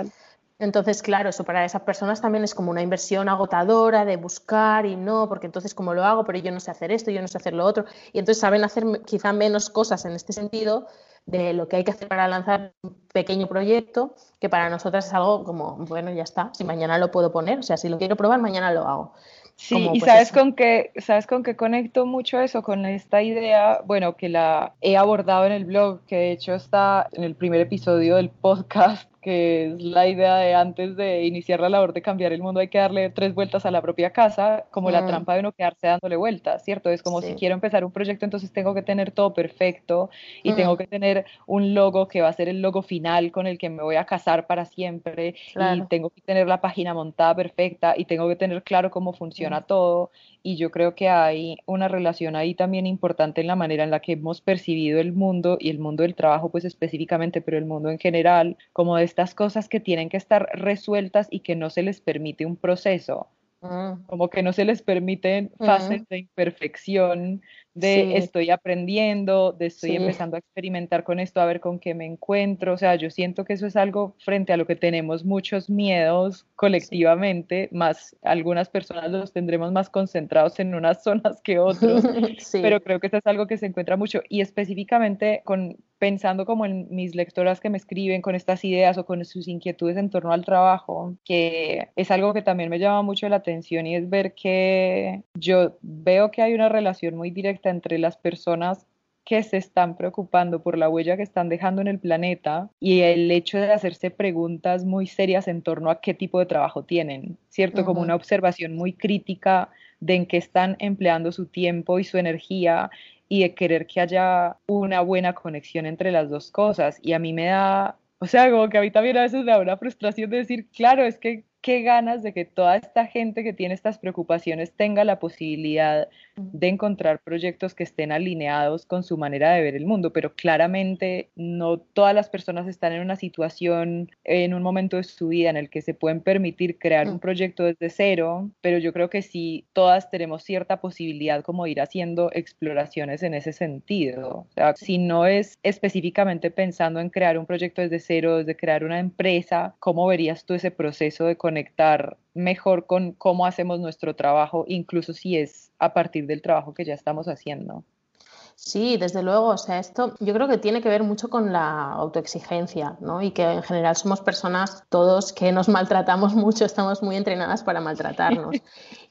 entonces, claro, eso para esas personas también es como una inversión agotadora de buscar y no, porque entonces como lo hago, pero yo no sé hacer esto, yo no sé hacer lo otro, y entonces saben hacer quizá menos cosas en este sentido de lo que hay que hacer para lanzar un pequeño proyecto, que para nosotras es algo como, bueno, ya está, si mañana lo puedo poner, o sea, si lo quiero probar, mañana lo hago. Sí, y pues, sabes con qué, sabes con qué conecto mucho eso, con esta idea, bueno, que la he abordado en el blog, que de hecho está en el primer episodio del podcast, que es la idea de antes de iniciar la labor de cambiar el mundo hay que darle tres vueltas a la propia casa, como la mm. trampa de no quedarse dándole vueltas, ¿cierto? Es como si quiero empezar un proyecto, entonces tengo que tener todo perfecto y mm. tengo que tener un logo que va a ser el logo final con el que me voy a casar para siempre y tengo que tener la página montada perfecta y tengo que tener claro cómo funciona mm. todo y yo creo que hay una relación ahí también importante en la manera en la que hemos percibido el mundo y el mundo del trabajo pues específicamente, pero el mundo en general, como de estas cosas que tienen que estar resueltas y que no se les permite un proceso, mm. como que no se les permiten fases de imperfección, de estoy aprendiendo, de estoy empezando a experimentar con esto, a ver con qué me encuentro. O sea, yo siento que eso es algo frente a lo que tenemos muchos miedos colectivamente, más algunas personas los tendremos más concentrados en unas zonas que otros, pero creo que eso es algo que se encuentra mucho y específicamente con pensando como en mis lectoras que me escriben con estas ideas o con sus inquietudes en torno al trabajo, que es algo que también me llama mucho la atención y es ver que yo veo que hay una relación muy directa entre las personas que se están preocupando por la huella que están dejando en el planeta y el hecho de hacerse preguntas muy serias en torno a qué tipo de trabajo tienen, ¿cierto? Como una observación muy crítica de en qué están empleando su tiempo y su energía y de querer que haya una buena conexión entre las dos cosas. Y a mí me da, o sea, como que a mí también a veces me da una frustración de decir, claro, es que qué ganas de que toda esta gente que tiene estas preocupaciones tenga la posibilidad de encontrar proyectos que estén alineados con su manera de ver el mundo, pero claramente no todas las personas están en una situación, en un momento de su vida en el que se pueden permitir crear un proyecto desde cero, pero yo creo que sí, todas tenemos cierta posibilidad como ir haciendo exploraciones en ese sentido. O sea, si no es específicamente pensando en crear un proyecto desde cero, desde crear una empresa, ¿cómo verías tú ese proceso de conectar mejor con cómo hacemos nuestro trabajo, incluso si es a partir del trabajo que ya estamos haciendo. Sí, desde luego, o sea, esto yo creo que tiene que ver mucho con la autoexigencia, ¿no? Y que en general somos personas todos que nos maltratamos mucho, estamos muy entrenadas para maltratarnos.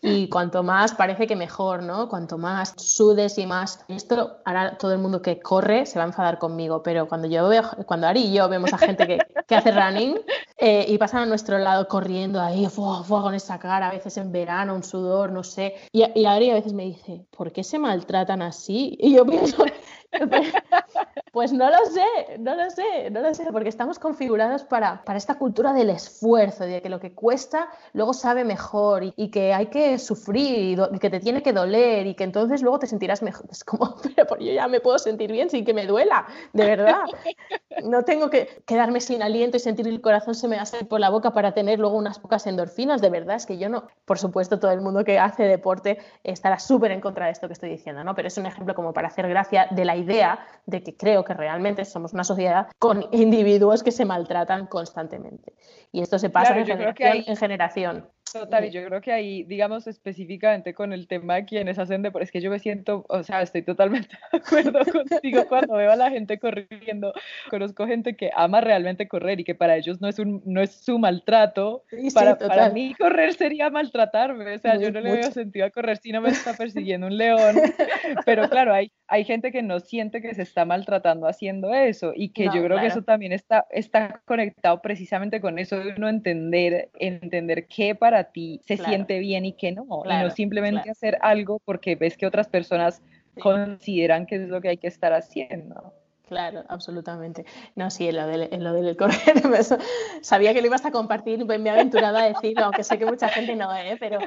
Y cuanto más parece que mejor, ¿no? Cuanto más sudes y más esto ahora todo el mundo que corre se va a enfadar conmigo, pero cuando yo veo, cuando Ari y yo vemos a gente que, que hace running eh, y pasan a nuestro lado corriendo ahí, con esa cara, a veces en verano, un sudor, no sé, y, y Ari a veces me dice, ¿por qué se maltratan así? Y yo pienso, Pues no lo sé, no lo sé, no lo sé, porque estamos configurados para, para esta cultura del esfuerzo, de que lo que cuesta luego sabe mejor y, que hay que sufrir y, que te tiene que doler y que entonces luego te sentirás mejor. Es como, pero yo ya me puedo sentir bien sin que me duela, de verdad. No tengo que quedarme sin aliento y sentir el corazón se me hace por la boca para tener luego unas pocas endorfinas, de verdad, es que yo no, por supuesto, todo el mundo que hace deporte estará súper en contra de esto que estoy diciendo, ¿no? Pero es un ejemplo como para hacer gracia de la idea de que creo que realmente somos una sociedad con individuos que se maltratan constantemente. Y esto se pasa de generación en generación. Total, y yo creo que ahí, digamos específicamente con el tema de quienes hacen deporte, es que yo me siento, o sea, estoy totalmente de acuerdo contigo cuando veo a la gente corriendo. Conozco gente que ama realmente correr y que para ellos no es, un, no es su maltrato. para, para, mí correr sería maltratarme, o sea, yo no le veo sentido a correr si no me está persiguiendo un león. Pero claro, hay, hay gente que no siente que se está maltratando haciendo eso y que yo creo que eso también está, está conectado precisamente con eso de uno entender, entender qué para ti se siente bien y que no, y no simplemente hacer algo porque ves que otras personas consideran que es lo que hay que estar haciendo. Claro, absolutamente. No, sí, en lo del, en lo del correr, sabía que lo ibas a compartir, me he aventurado a decirlo, aunque sé que mucha gente no, ¿eh? pero,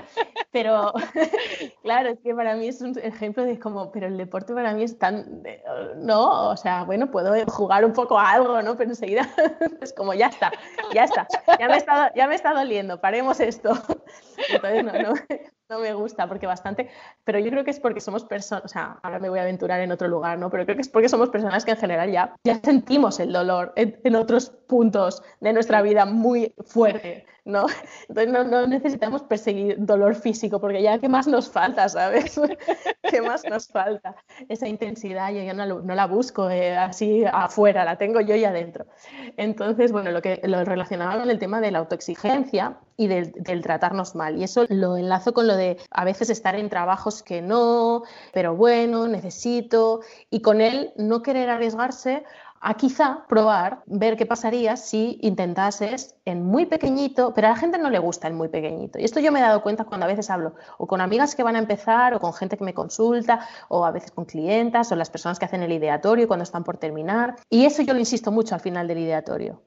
pero claro, es que para mí es un ejemplo de como, pero el deporte para mí es tan, no, o sea, bueno, puedo jugar un poco a algo, ¿no? Pero enseguida es como, ya está, ya está, ya me está, ya me está doliendo, paremos esto. Entonces, no, no, no me gusta porque bastante, pero yo creo que es porque somos personas, o sea, ahora me voy a aventurar en otro lugar, ¿no? Pero creo que es porque somos personas que en general ya, sentimos el dolor en otros puntos de nuestra vida muy fuerte. ¿No? Entonces no, necesitamos perseguir dolor físico porque ya qué más nos falta, ¿sabes? ¿Qué más nos falta? Esa intensidad yo ya no, la busco eh, así afuera, la tengo yo y adentro. Entonces, bueno, lo que lo relacionaba con el tema de la autoexigencia y del, del, tratarnos mal. Y eso lo enlazo con lo de a veces estar en trabajos que no, pero bueno, necesito, y con él no querer arriesgarse a quizá probar, ver qué pasaría si intentases en muy pequeñito, pero a la gente no le gusta el muy pequeñito. Y esto yo me he dado cuenta cuando a veces hablo o con amigas que van a empezar o con gente que me consulta o a veces con clientas o las personas que hacen el ideatorio cuando están por terminar. Y eso yo lo insisto mucho al final del ideatorio.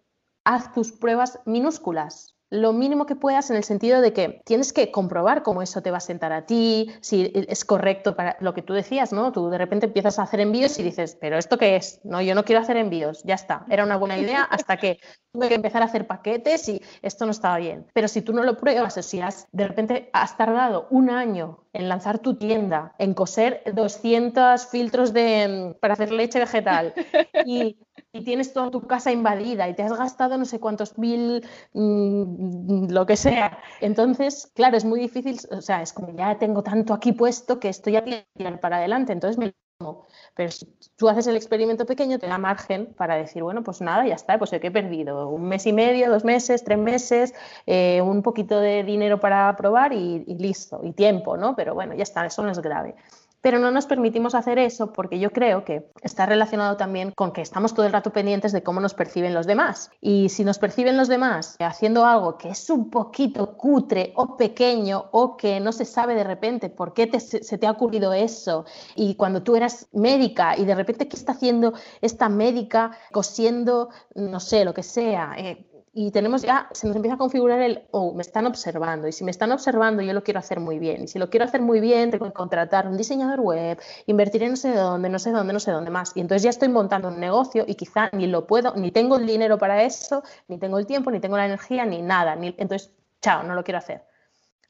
Haz tus pruebas minúsculas, lo mínimo que puedas en el sentido de que tienes que comprobar cómo eso te va a sentar a ti, si es correcto para lo que tú decías, ¿no? Tú de repente empiezas a hacer envíos y dices, pero ¿esto qué es? No, yo no quiero hacer envíos, ya está. Era una buena idea hasta que tuve que empezar a hacer paquetes y esto no estaba bien. Pero si tú no lo pruebas o si has, de repente has tardado un año en lanzar tu tienda, en coser 200 filtros de, para hacer leche vegetal y y tienes toda tu casa invadida y te has gastado no sé cuántos mil, mm, lo que sea. Entonces, claro, es muy difícil, o sea, es como ya tengo tanto aquí puesto que estoy aquí tirar para adelante, entonces me pero si tú haces el experimento pequeño, te da margen para decir, bueno, pues nada, ya está, pues ¿qué he perdido? Un mes y medio, dos meses, tres meses, eh, un poquito de dinero para probar y, y, listo, y tiempo, ¿no? Pero bueno, ya está, eso no es grave. Pero no nos permitimos hacer eso porque yo creo que está relacionado también con que estamos todo el rato pendientes de cómo nos perciben los demás. Y si nos perciben los demás haciendo algo que es un poquito cutre o pequeño o que no se sabe de repente por qué se te ha ocurrido eso y cuando tú eras médica y de repente qué está haciendo esta médica cosiendo, no sé, lo que sea, eh, y tenemos ya, se nos empieza a configurar el, oh, me están observando, y si me están observando yo lo quiero hacer muy bien, y si lo quiero hacer muy bien tengo que contratar un diseñador web, invertir en no sé dónde, no sé dónde, no sé dónde más, y entonces ya estoy montando un negocio y quizá ni lo puedo, ni tengo el dinero para eso, ni tengo el tiempo, ni tengo la energía, ni nada, ni, entonces, chao, no lo quiero hacer.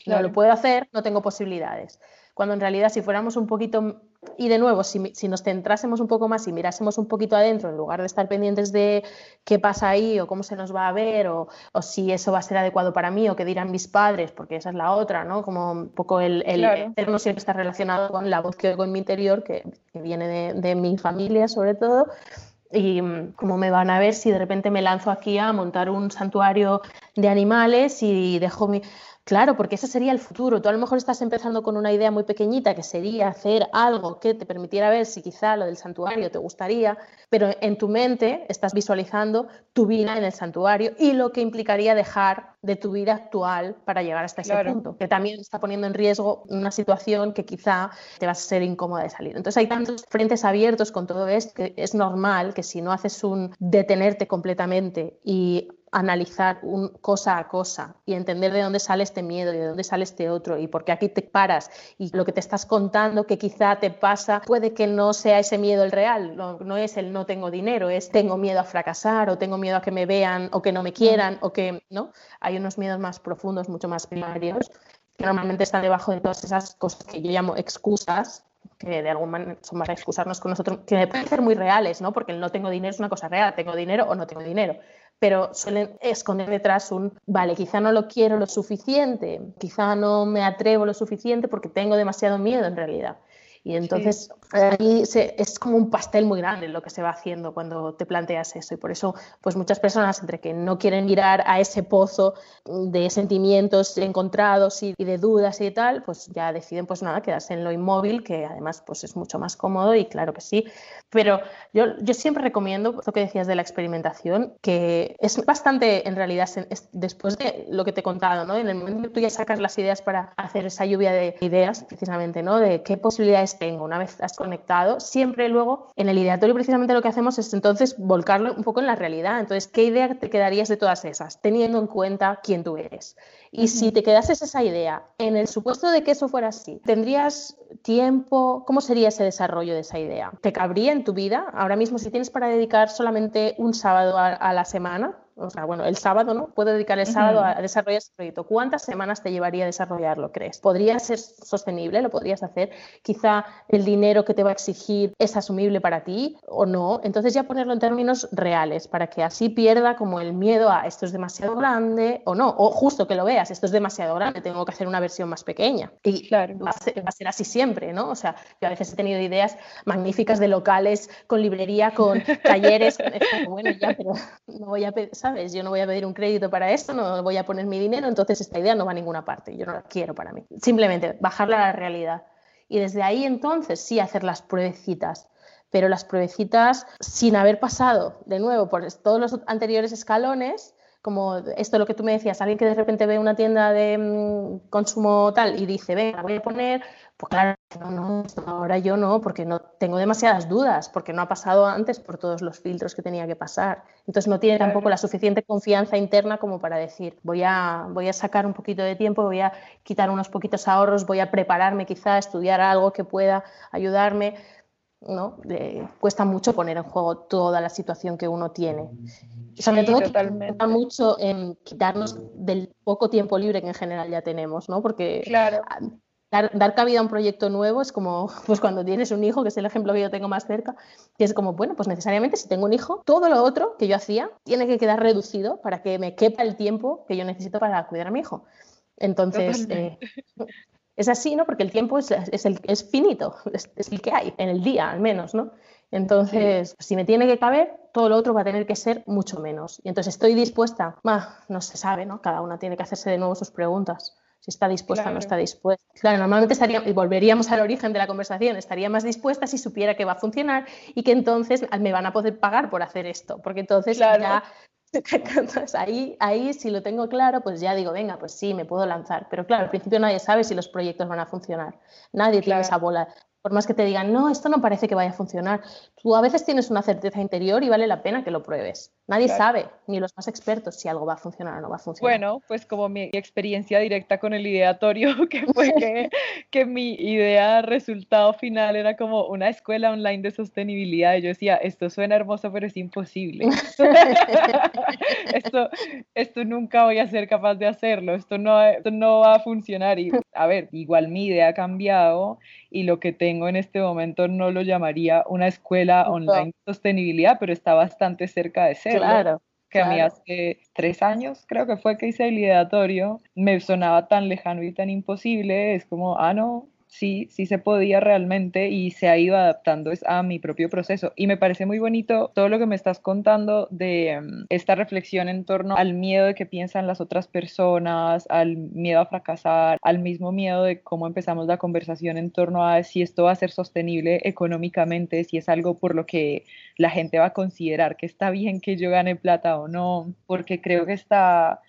No lo puedo hacer, no tengo posibilidades cuando en realidad si fuéramos un poquito, y de nuevo, si, nos centrásemos un poco más y mirásemos un poquito adentro, en lugar de estar pendientes de qué pasa ahí o cómo se nos va a ver o, si eso va a ser adecuado para mí o qué dirán mis padres, porque esa es la otra, ¿no? Como un poco el, el claro. siempre está relacionado con la voz que oigo en mi interior, que, viene de, de mi familia sobre todo, y mm, cómo me van a ver si de repente me lanzo aquí a montar un santuario de animales y dejo mi... Claro, porque ese sería el futuro. Tú a lo mejor estás empezando con una idea muy pequeñita que sería hacer algo que te permitiera ver si quizá lo del santuario te gustaría, pero en tu mente estás visualizando tu vida en el santuario y lo que implicaría dejar de tu vida actual para llegar hasta ese punto, que también está poniendo en riesgo una situación que quizá te va a ser incómoda de salir. Entonces hay tantos frentes abiertos con todo esto que es normal que si no haces un detenerte completamente y analizar un, cosa a cosa y entender de dónde sale este miedo y de dónde sale este otro y por qué aquí te paras y lo que te estás contando que quizá te pasa puede que no sea ese miedo el real, no, es el no tengo dinero, es tengo miedo a fracasar o tengo miedo a que me vean o que no me quieran o que no, hay unos miedos más profundos, mucho más primarios que normalmente están debajo de todas esas cosas que yo llamo excusas que de alguna manera son para excusarnos con nosotros, que me ser muy reales, ¿no? Porque el no tengo dinero es una cosa real, tengo dinero o no tengo dinero pero suelen esconder detrás un, vale, quizá no lo quiero lo suficiente, quizá no me atrevo lo suficiente porque tengo demasiado miedo en realidad. Y entonces ahí es como un pastel muy grande lo que se va haciendo cuando te planteas eso. Y por eso, pues muchas personas, entre que no quieren mirar a ese pozo de sentimientos encontrados y, de dudas y tal, pues ya deciden, pues nada, quedarse en lo inmóvil, que además pues es mucho más cómodo y claro que sí. Pero yo, yo siempre recomiendo lo que decías de la experimentación, que es bastante, en realidad, después de lo que te he contado, ¿no? En el momento que tú ya sacas las ideas para hacer esa lluvia de ideas, precisamente, ¿no? De qué posibilidades tengo una vez has conectado, siempre luego en el ideatorio precisamente lo que hacemos es entonces volcarlo un poco en la realidad. Entonces, ¿qué idea te quedarías de todas esas, teniendo en cuenta quién tú eres? Y si te quedases esa idea, en el supuesto de que eso fuera así, ¿tendrías tiempo? ¿Cómo sería ese desarrollo de esa idea? ¿Te cabría en tu vida? Ahora mismo, si tienes para dedicar solamente un sábado a, la semana, o sea, bueno, el sábado, ¿no? Puedo dedicar el sábado a desarrollar ese proyecto. ¿Cuántas semanas te llevaría desarrollarlo, crees? ¿Podría ser sostenible? ¿Lo podrías hacer? Quizá el dinero que te va a exigir es asumible para ti o no. Entonces ya ponerlo en términos reales para que así pierda como el miedo a esto es demasiado grande o no, o justo que lo veas, esto es demasiado grande, tengo que hacer una versión más pequeña. Y claro. va, a ser, va a ser así siempre, ¿no? O sea, yo a veces he tenido ideas magníficas de locales con librería, con talleres, bueno, ya, pero no voy a pedir, Yo no voy a pedir un crédito para esto, no voy a poner mi dinero, entonces esta idea no va a ninguna parte, yo no la quiero para mí. Simplemente bajarla a la realidad. Y desde ahí entonces sí hacer las pruebecitas pero las pruebecitas sin haber pasado de nuevo por todos los anteriores escalones, como esto lo que tú me decías, alguien que de repente ve una tienda de mm, consumo tal y dice, venga, voy a poner pues claro, no, no, ahora yo no, porque no tengo demasiadas dudas, porque no ha pasado antes por todos los filtros que tenía que pasar. Entonces no tiene tampoco la suficiente confianza interna como para decir, voy a, voy a sacar un poquito de tiempo, voy a quitar unos poquitos ahorros, voy a prepararme quizá a estudiar algo que pueda ayudarme. ¿No? cuesta mucho poner en juego toda la situación que uno tiene. Y sobre todo cuesta mucho en quitarnos del poco tiempo libre que en general ya tenemos, ¿no? Porque claro dar, cabida a un proyecto nuevo es como, pues cuando tienes un hijo, que es el ejemplo que yo tengo más cerca, que es como, bueno, pues necesariamente si tengo un hijo, todo lo otro que yo hacía tiene que quedar reducido para que me quepa el tiempo que yo necesito para cuidar a mi hijo. Entonces, eh, es así, ¿no? Porque el tiempo es, es, el, es finito, es, el que hay, en el día al menos, ¿no? Entonces, si me tiene que caber, todo lo otro va a tener que ser mucho menos. Y entonces estoy dispuesta, no se sabe, ¿no? Cada una tiene que hacerse de nuevo sus preguntas si está dispuesta o no está dispuesta. Claro, normalmente estaría, y volveríamos al origen de la conversación, estaría más dispuesta si supiera que va a funcionar y que entonces me van a poder pagar por hacer esto, porque entonces ya ahí, ahí, si lo tengo claro, pues ya digo, venga, pues sí, me puedo lanzar. Pero claro, al principio nadie sabe si los proyectos van a funcionar. Nadie tiene esa bola por más que te digan, no, esto no parece que vaya a funcionar, tú a veces tienes una certeza interior y vale la pena que lo pruebes. Nadie sabe, ni los más expertos, si algo va a funcionar o no va a funcionar. Bueno, pues como mi experiencia directa con el ideatorio, que fue que, que mi idea resultado final era como una escuela online de sostenibilidad. Y yo decía, esto suena hermoso, pero es imposible. esto, esto nunca voy a ser capaz de hacerlo, esto no, esto no va a funcionar. Y a ver, igual mi idea ha cambiado y lo que tengo en este momento no lo llamaría una escuela online de sostenibilidad, pero está bastante cerca de serlo. Claro. Que a mí hace tres años, creo que fue que hice el ideatorio, me sonaba tan lejano y tan imposible, es como, ah, no, sí, sí se podía realmente y se ha ido adaptando a mi propio proceso. Y me parece muy bonito todo lo que me estás contando de mm, esta reflexión en torno al miedo de que piensan las otras personas, al miedo a fracasar, al mismo miedo de cómo empezamos la conversación en torno a si esto va a ser sostenible económicamente, si es algo por lo que la gente va a considerar que está bien que yo gane plata o no, porque creo que está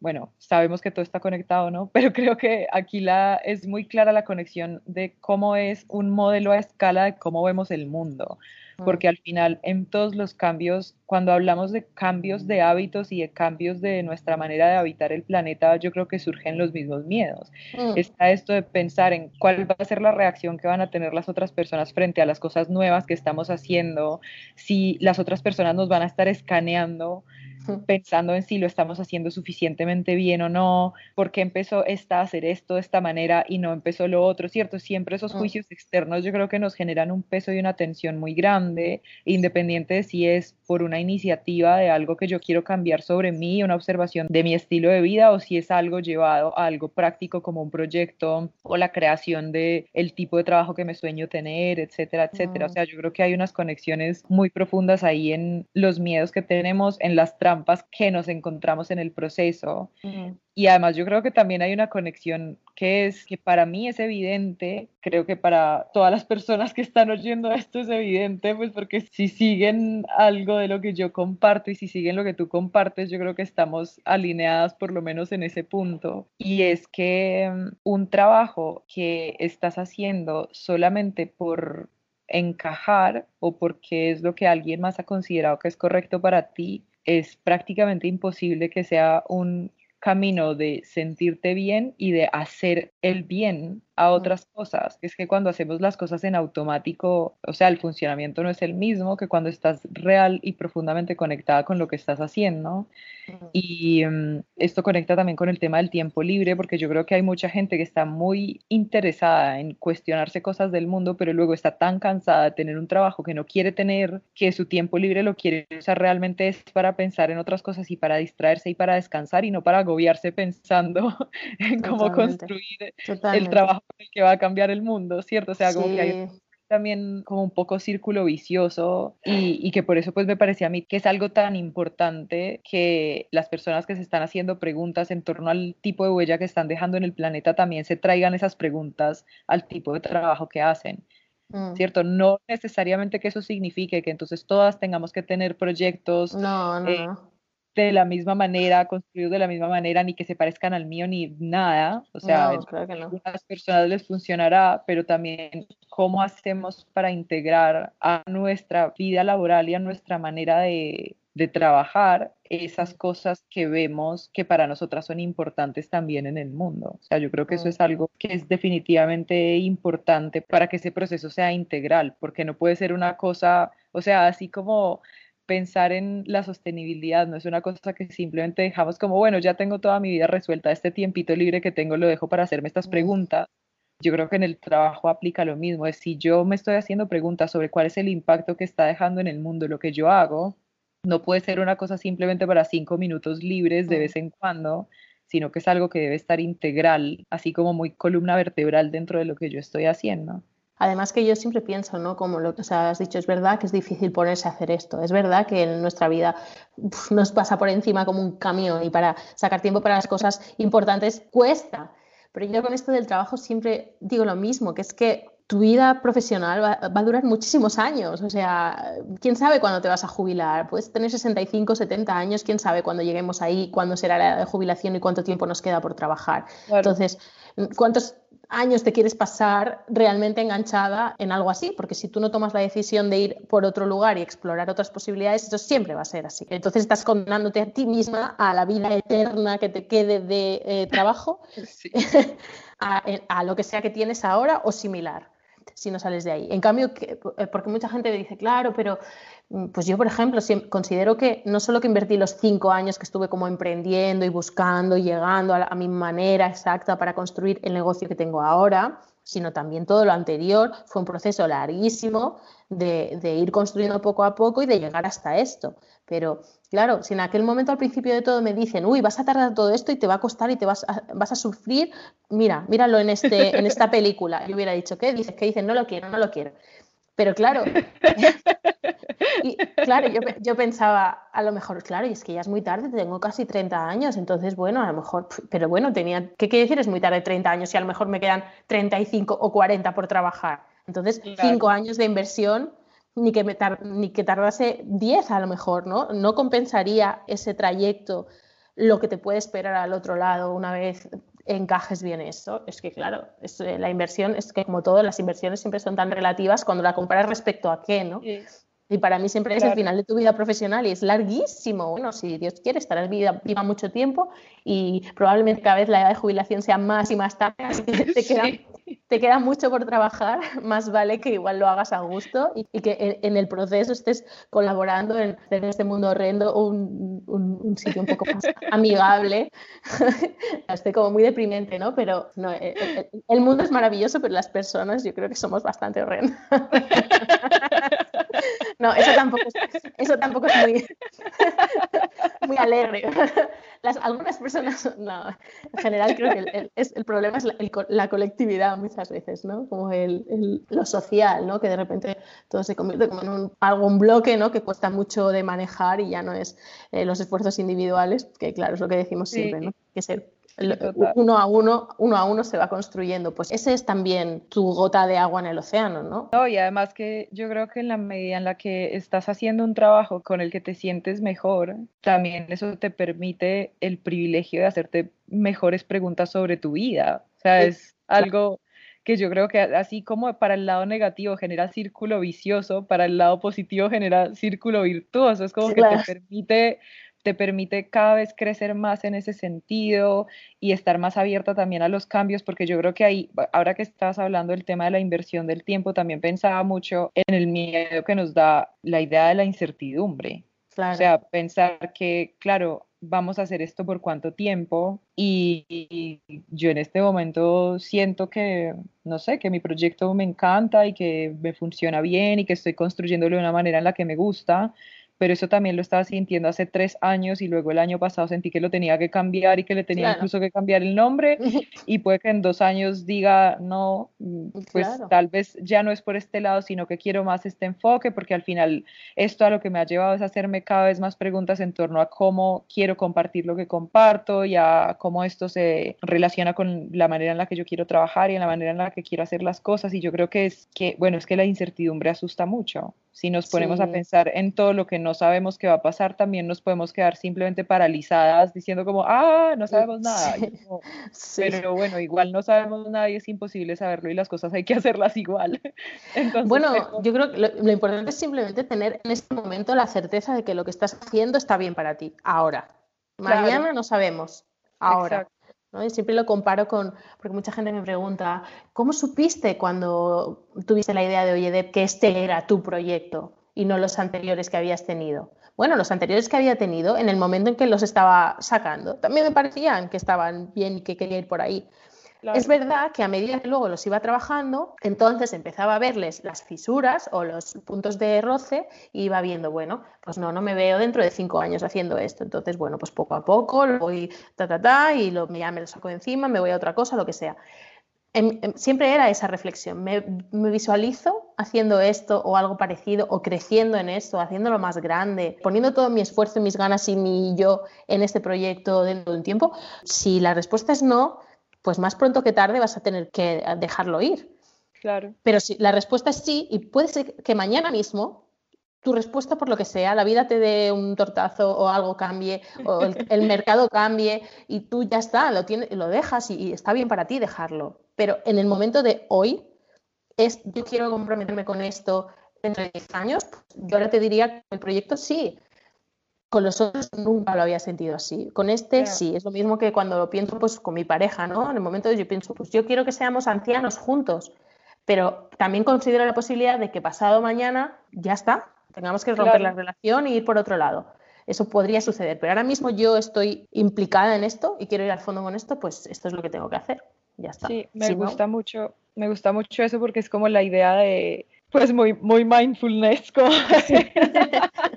bueno, sabemos que todo está conectado, ¿no? Pero creo que aquí la, es muy clara la conexión de cómo es un modelo a escala de cómo vemos el mundo. Mm. Porque al final, en todos los cambios, cuando hablamos de cambios de hábitos y de cambios de nuestra manera de habitar el planeta, yo creo que surgen los mismos miedos. Mm. Está esto de pensar en cuál va a ser la reacción que van a tener las otras personas frente a las cosas nuevas que estamos haciendo, si las otras personas nos van a estar escaneando pensando en si lo estamos haciendo suficientemente bien o no, por qué empezó esta a hacer esto de esta manera y no empezó lo otro, ¿cierto? Siempre esos juicios externos yo creo que nos generan un peso y una tensión muy grande, independiente de si es por una iniciativa de algo que yo quiero cambiar sobre mí, una observación de mi estilo de vida, o si es algo llevado a algo práctico como un proyecto o la creación de el tipo de trabajo que me sueño tener, etcétera, etcétera. O sea, yo creo que hay unas conexiones muy profundas ahí en los miedos que tenemos, en las trampas que nos encontramos en el proceso. Y además yo creo que también hay una conexión que es que para mí es evidente, creo que para todas las personas que están oyendo esto es evidente, pues porque si siguen algo de lo que yo comparto y si siguen lo que tú compartes, yo creo que estamos alineadas por lo menos en ese punto. Y es que mm, un trabajo que estás haciendo solamente por encajar o porque es lo que alguien más ha considerado que es correcto para ti, es prácticamente imposible que sea un camino de sentirte bien y de hacer el bien a otras cosas. Es que cuando hacemos las cosas en automático, o sea, el funcionamiento no es el mismo que cuando estás real y profundamente conectada con lo que estás haciendo. Y mm, esto conecta también con el tema del tiempo libre, porque yo creo que hay mucha gente que está muy interesada en cuestionarse cosas del mundo, pero luego está tan cansada de tener un trabajo que no quiere tener, que su tiempo libre lo quiere usar realmente es para pensar en otras cosas y para distraerse y para descansar y no para agobiarse pensando en cómo construir el trabajo que va a cambiar el mundo, ¿cierto? O sea, como que hay también como un poco círculo vicioso y, y, que por eso pues me parecía a mí que es algo tan importante que las personas que se están haciendo preguntas en torno al tipo de huella que están dejando en el planeta también se traigan esas preguntas al tipo de trabajo que hacen. Mm. ¿Cierto? No necesariamente que eso signifique que entonces todas tengamos que tener proyectos no, no, eh, de la misma manera, construidos de la misma manera, ni que se parezcan al mío, ni nada. O sea, a algunas personas les funcionará, pero también cómo hacemos para integrar a nuestra vida laboral y a nuestra manera de, de trabajar esas cosas que vemos que para nosotras son importantes también en el mundo. O sea, yo creo que eso es algo que es definitivamente importante para que ese proceso sea integral, porque no puede ser una cosa, o sea, así como pensar en la sostenibilidad, no es una cosa que simplemente dejamos como, bueno, ya tengo toda mi vida resuelta, este tiempito libre que tengo lo dejo para hacerme estas preguntas. Yo creo que en el trabajo aplica lo mismo, es si yo me estoy haciendo preguntas sobre cuál es el impacto que está dejando en el mundo lo que yo hago, no puede ser una cosa simplemente para cinco minutos libres de vez en cuando, sino que es algo que debe estar integral, así como muy columna vertebral dentro de lo que yo estoy haciendo. Además que yo siempre pienso, ¿no? Como lo que has dicho, es verdad que es difícil ponerse a hacer esto, es verdad que en nuestra vida nos pasa por encima como un camión y para sacar tiempo para las cosas importantes cuesta. Pero yo con esto del trabajo siempre digo lo mismo, que es que tu vida profesional va, va, a durar muchísimos años. O sea, quién sabe cuándo te vas a jubilar. Puedes tener 65, 70 años, quién sabe cuándo lleguemos ahí, cuándo será la jubilación y cuánto tiempo nos queda por trabajar. Entonces, ¿cuántos años te quieres pasar realmente enganchada en algo así, porque si tú no tomas la decisión de ir por otro lugar y explorar otras posibilidades, eso siempre va a ser así. Entonces estás condenándote a ti misma a la vida eterna que te quede de eh, trabajo, a, a lo que sea que tienes ahora o similar si no sales de ahí. En cambio, eh, porque mucha gente me dice, claro, pero pues yo, por ejemplo, considero que no solo que invertí los cinco años que estuve como emprendiendo y buscando y llegando a, mi manera exacta para construir el negocio que tengo ahora, sino también todo lo anterior. Fue un proceso larguísimo de, de, ir construyendo poco a poco y de llegar hasta esto. Pero claro, si en aquel momento al principio de todo me dicen, uy, vas a tardar todo esto y te va a costar y te vas a, vas a sufrir, mira, míralo en, este, en esta película. Yo hubiera dicho, ¿qué dices? ¿Qué dicen? No lo quiero, no lo quiero. Pero claro, y, claro, yo, yo, pensaba, a lo mejor, claro, y es que ya es muy tarde, tengo casi 30 años, entonces, bueno, a lo mejor, pero bueno, tenía, ¿qué quiere decir es muy tarde 30 años y a lo mejor me quedan 35 o 40 por trabajar? Entonces, 5 años de inversión, ni que, me ni que tardase 10 a lo mejor, ¿no? No compensaría ese trayecto lo que te puede esperar al otro lado una vez encajes bien eso. Es que, claro, es, eh, la inversión, es que como todo, las inversiones siempre son tan relativas cuando la comparas respecto a qué, ¿no? Y para mí siempre es el final de tu vida profesional y es larguísimo. Bueno, si Dios quiere, estarás viva, viva mucho tiempo y probablemente cada vez la edad de jubilación sea más y más tarde, así que te queda, te queda mucho por trabajar. Más vale que igual lo hagas a gusto y, que en, el proceso estés colaborando en hacer este mundo horrendo un, un, sitio un poco más amigable. Esté como muy deprimente, ¿no? Pero no, el, eh, eh, el mundo es maravilloso, pero las personas yo creo que somos bastante horrendas. No, eso tampoco es, eso tampoco es muy, muy alegre. Las, algunas personas, no, en general creo que el, el problema es la, la, colectividad muchas veces, ¿no? Como el, lo social, ¿no? Que de repente todo se convierte como en un, algo, un bloque, ¿no? Que cuesta mucho de manejar y ya no es eh, los esfuerzos individuales, que claro, es lo que decimos siempre, ¿no? Que ser uno a uno, uno a uno se va construyendo. Pues ese es también tu gota de agua en el océano, ¿no? No, y además que yo creo que en la medida en la que estás haciendo un trabajo con el que te sientes mejor, también eso te permite el privilegio de hacerte mejores preguntas sobre tu vida. O sea, es algo que yo creo que así como para el lado negativo genera círculo vicioso, para el lado positivo genera círculo virtuoso. Es como que te permite te permite cada vez crecer más en ese sentido y estar más abierta también a los cambios, porque yo creo que ahí, ahora que estás hablando del tema de la inversión del tiempo, también pensaba mucho en el miedo que nos da la idea de la incertidumbre. O sea, pensar que, claro, vamos a hacer esto por cuánto tiempo y, yo en este momento siento que, no sé, que mi proyecto me encanta y que me funciona bien y que estoy construyéndolo de una manera en la que me gusta, pero eso también lo estaba sintiendo hace tres años y luego el año pasado sentí que lo tenía que cambiar y que le tenía incluso que cambiar el nombre y puede que en dos años diga, no, mm, pues tal vez ya no es por este lado, sino que quiero más este enfoque porque al final esto a lo que me ha llevado es hacerme cada vez más preguntas en torno a cómo quiero compartir lo que comparto y a cómo esto se relaciona con la manera en la que yo quiero trabajar y en la manera en la que quiero hacer las cosas. Y yo creo que es que, bueno, es que la incertidumbre asusta mucho. Si nos ponemos a pensar en todo lo que no sabemos qué va a pasar, también nos podemos quedar simplemente paralizadas diciendo como, ah, no sabemos nada. Pero bueno, igual no sabemos nada y es imposible saberlo y las cosas hay que hacerlas igual. bueno, yo creo que lo, importante es simplemente tener en este momento la certeza de que lo que estás haciendo está bien para ti, ahora. Mañana no sabemos, ahora. Y siempre lo comparo con, porque mucha gente me pregunta, ¿cómo supiste cuando tuviste la idea de Oyedep que este era tu proyecto y no los anteriores que habías tenido? Bueno, los anteriores que había tenido, en el momento en que los estaba sacando, también me parecían que estaban bien y que quería ir por ahí. Es verdad que a medida que luego los iba trabajando, entonces empezaba a verles las fisuras o los puntos de roce y iba viendo, bueno, pues no, no me veo dentro de cinco años haciendo esto. Entonces, bueno, pues poco a poco lo voy ta, ta, ta, y lo, ya me lo saco encima, me voy a otra cosa, lo que sea. Em, em, siempre era esa reflexión. Me, visualizo haciendo esto o algo parecido o creciendo en esto, haciéndolo más grande, poniendo todo mi esfuerzo, mis ganas y mi yo en este proyecto dentro de un tiempo. Si la respuesta es no, pues más pronto que tarde vas a tener que dejarlo ir. Claro. Pero si la respuesta es sí, y puede ser que mañana mismo tu respuesta por lo que sea, la vida te dé un tortazo o algo cambie, o el, mercado cambie y tú ya está, lo, tienes, lo dejas y, está bien para ti dejarlo. Pero en el momento de hoy, es yo quiero comprometerme con esto dentro de 10 años, pues yo ahora te diría que el proyecto sí, con los otros nunca lo había sentido así. Con este sí, es lo mismo que cuando lo pienso pues con mi pareja, ¿no? En el momento de yo pienso, pues yo quiero que seamos ancianos juntos, pero también considero la posibilidad de que pasado mañana ya está, tengamos que romper la relación y ir por otro lado. Eso podría suceder, pero ahora mismo yo estoy implicada en esto y quiero ir al fondo con esto, pues esto es lo que tengo que hacer. Ya está. Sí, me gusta mucho, me gusta mucho eso porque es como la idea de pues muy, muy mindfulness, como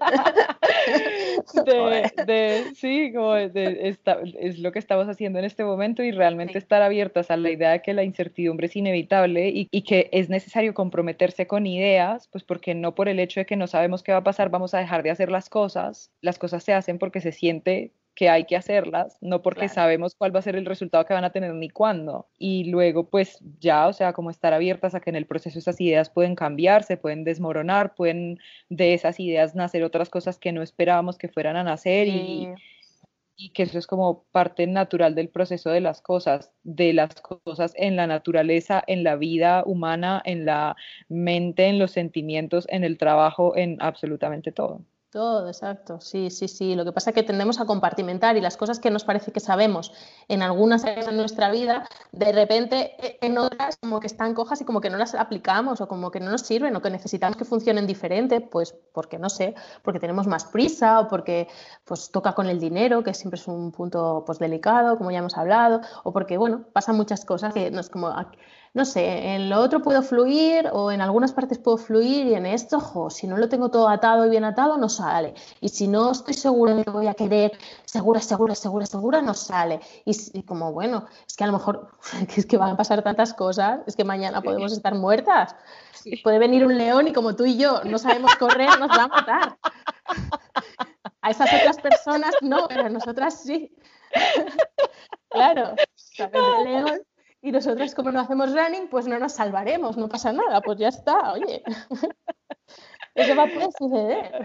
de, sí, como de, es lo que estamos haciendo en este momento y realmente estar abiertas a la idea de que la incertidumbre es inevitable y, y, que es necesario comprometerse con ideas, pues porque no por el hecho de que no sabemos qué va a pasar vamos a dejar de hacer las cosas, las cosas se hacen porque se siente que hay que hacerlas, no porque sabemos cuál va a ser el resultado que van a tener ni cuándo. Y luego, pues ya, o sea, como estar abiertas a que en el proceso esas ideas pueden cambiar, se pueden desmoronar, pueden de esas ideas nacer otras cosas que no esperábamos que fueran a nacer y, y que eso es como parte natural del proceso de las cosas, de las cosas en la naturaleza, en la vida humana, en la mente, en los sentimientos, en el trabajo, en absolutamente todo. Todo, exacto. Sí, sí, sí. Lo que pasa es que tendemos a compartimentar y las cosas que nos parece que sabemos en algunas áreas de nuestra vida, de repente e, en otras como que están cojas y como que no las aplicamos o como que no nos sirven o que necesitamos que funcionen diferente, pues porque no sé, porque tenemos más prisa o porque pues toca con el dinero, que siempre es un punto pues delicado, como ya hemos hablado, o porque bueno, pasan muchas cosas que no es como no sé, en lo otro puedo fluir o en algunas partes puedo fluir y en esto, jo, si no lo tengo todo atado y bien atado, no sale. Y si no estoy segura de que voy a querer, segura, segura, segura, segura, no sale. Y, como, bueno, es que a lo mejor es que van a pasar tantas cosas, es que mañana podemos estar muertas. Puede venir un león y como tú y yo no sabemos correr, nos va a matar. A esas otras personas no, pero a nosotras sí. Claro, el león y nosotros como no hacemos running, pues no nos salvaremos, no pasa nada, pues ya está, oye. Eso va a poder suceder.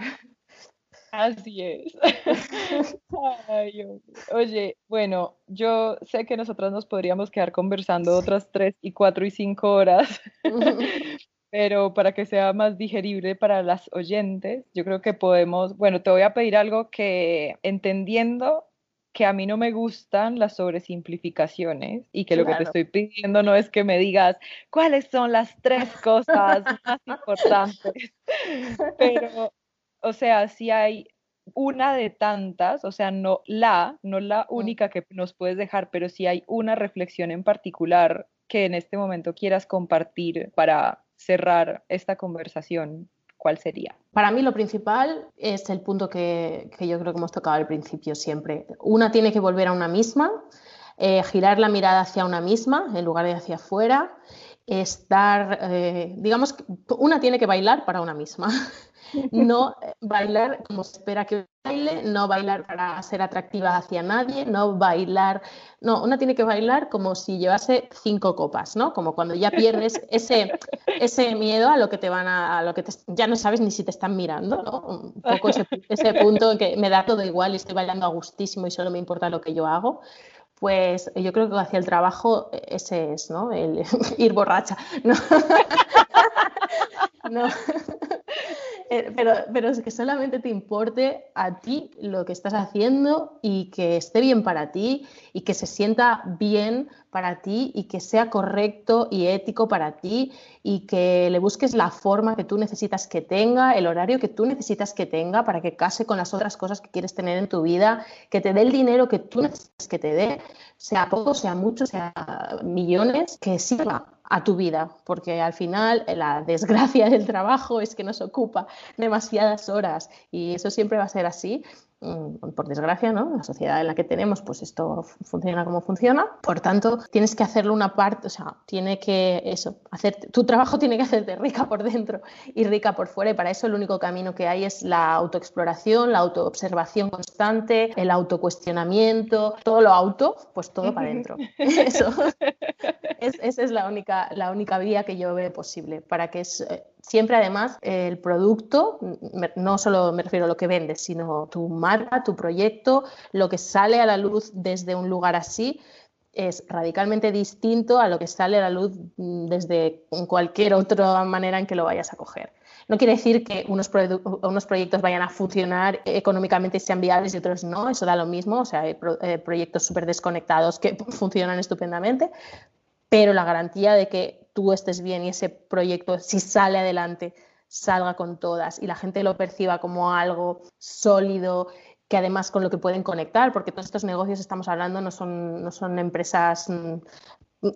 Así es. oye, bueno, yo sé que nosotras nos podríamos quedar conversando otras tres y cuatro y cinco horas, pero para que sea más digerible para las oyentes, yo creo que podemos, bueno, te voy a pedir algo que entendiendo que a mí no me gustan las sobresimplificaciones y que lo que te estoy pidiendo no es que me digas cuáles son las tres cosas más importantes, pero, o sea, si hay una de tantas, o sea, no la, no la única que nos puedes dejar, pero si hay una reflexión en particular que en este momento quieras compartir para cerrar esta conversación, ¿cuál sería? Para mí lo principal es el punto que, yo creo que hemos tocado al principio siempre. Una tiene que volver a una misma, eh, girar la mirada hacia una misma en lugar de hacia afuera, estar, eh, digamos, una tiene que bailar para una misma. no bailar como se espera que baile, no bailar para ser atractiva hacia nadie, no bailar, no, una tiene que bailar como si llevase cinco copas, ¿no? Como cuando ya pierdes ese, ese miedo a lo que te van a, lo que ya no sabes ni si te están mirando, ¿no? Un poco ese, ese punto en que me da todo igual y estoy bailando a gustísimo y solo me importa lo que yo hago pues yo creo que hacia el trabajo ese es, ¿no? El ir borracha. No. no. Eh, pero, pero es que solamente te importe a ti lo que estás haciendo y que esté bien para ti y que se sienta bien para ti y que sea correcto y ético para ti y que le busques la forma que tú necesitas que tenga, el horario que tú necesitas que tenga para que case con las otras cosas que quieres tener en tu vida, que te dé el dinero que tú necesitas que te dé, sea poco, sea mucho, sea millones, que sirva a tu vida, porque al final la desgracia del trabajo es que nos ocupa demasiadas horas y eso siempre va a ser así por desgracia, ¿no? La sociedad en la que tenemos, pues esto funciona como funciona. Por tanto, tienes que hacerlo una parte, o sea, tiene que eso, hacer, tu trabajo tiene que hacerte rica por dentro y rica por fuera. Y para eso el único camino que hay es la autoexploración, la autoobservación constante, el autocuestionamiento, todo lo auto, pues todo para adentro. Eso. esa es la única, la única vía que yo veo posible para que es, eh, siempre además el producto, no solo me refiero a lo que vendes, sino tu marca, tu proyecto, lo que sale a la luz desde un lugar así es radicalmente distinto a lo que sale a la luz desde cualquier otra manera en que lo vayas a coger. No quiere decir que unos, unos proyectos vayan a funcionar económicamente y sean viables y otros no, eso da lo mismo, o sea, hay eh, proyectos súper desconectados que funcionan estupendamente, pero la garantía de que tú estés bien y ese proyecto, si sale adelante, salga con todas y la gente lo perciba como algo sólido que además con lo que pueden conectar, porque todos estos negocios estamos hablando no son, no son empresas, mm,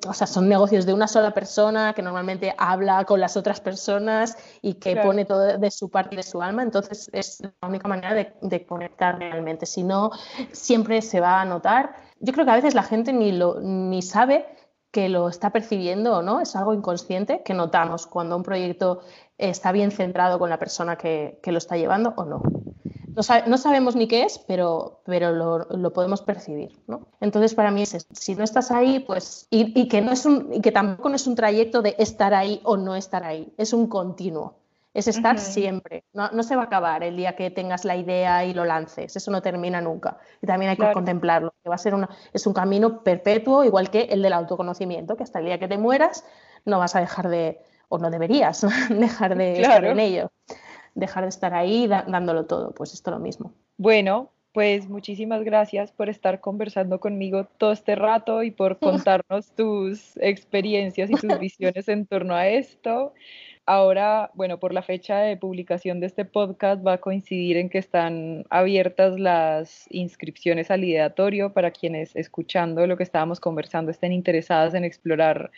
o sea, son negocios de una sola persona que normalmente habla con las otras personas y que pone todo de su parte y de su alma, entonces es la única manera de, de, conectar realmente, si no, siempre se va a notar. Yo creo que a veces la gente ni, lo, ni sabe que lo está percibiendo o no, es algo inconsciente que notamos cuando un proyecto está bien centrado con la persona que, lo está llevando o no. No, sabemos ni qué es, pero, pero lo, podemos percibir. ¿no? Entonces, para mí es Si no estás ahí, pues. Y, que no es un, y que tampoco no es un trayecto de estar ahí o no estar ahí, es un continuo es estar siempre. No, se va a acabar el día que tengas la idea y lo lances. Eso no termina nunca. Y también hay que contemplarlo. Que va a ser una, es un camino perpetuo, igual que el del autoconocimiento, que hasta el día que te mueras no vas a dejar de, o no deberías dejar de estar en ello. Dejar de estar ahí dándolo todo. Pues esto lo mismo. Bueno, pues muchísimas gracias por estar conversando conmigo todo este rato y por contarnos tus experiencias y tus visiones en torno a esto. Ahora, bueno, por la fecha de publicación de este podcast va a coincidir en que están abiertas las inscripciones al ideatorio para quienes escuchando lo que estábamos conversando estén interesadas en explorar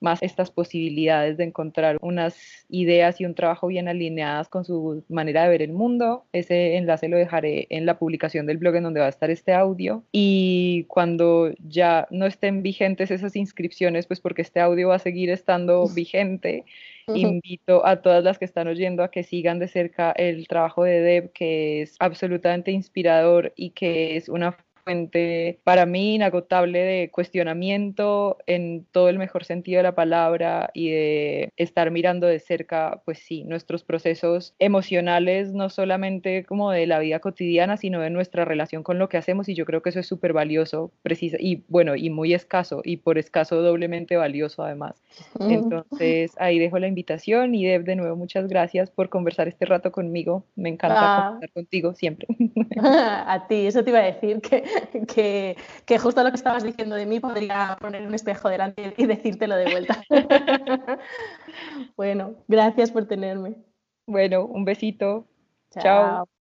más estas posibilidades de encontrar unas ideas y un trabajo bien alineadas con su manera de ver el mundo. Ese enlace lo dejaré en la publicación del blog en donde va a estar este audio. Y cuando ya no estén vigentes esas inscripciones, pues porque este audio va a seguir estando vigente, Invito a todas las que están oyendo a que sigan de cerca el trabajo de Deb, que es absolutamente inspirador y que es una fuente para mí inagotable de cuestionamiento en todo el mejor sentido de la palabra y de estar mirando de cerca, pues sí, nuestros procesos emocionales, no solamente como de la vida cotidiana, sino de nuestra relación con lo que hacemos y yo creo que eso es súper valioso, precisa y bueno, y muy escaso y por escaso doblemente valioso además. Entonces ahí dejo la invitación y Deb, de nuevo muchas gracias por conversar este rato conmigo, me encanta ah. conversar contigo siempre. A ti, eso te iba a decir, que, que, justo lo que estabas diciendo de mí podría poner un espejo delante y decírtelo de vuelta. bueno, gracias por tenerme. Bueno, un besito. Chao.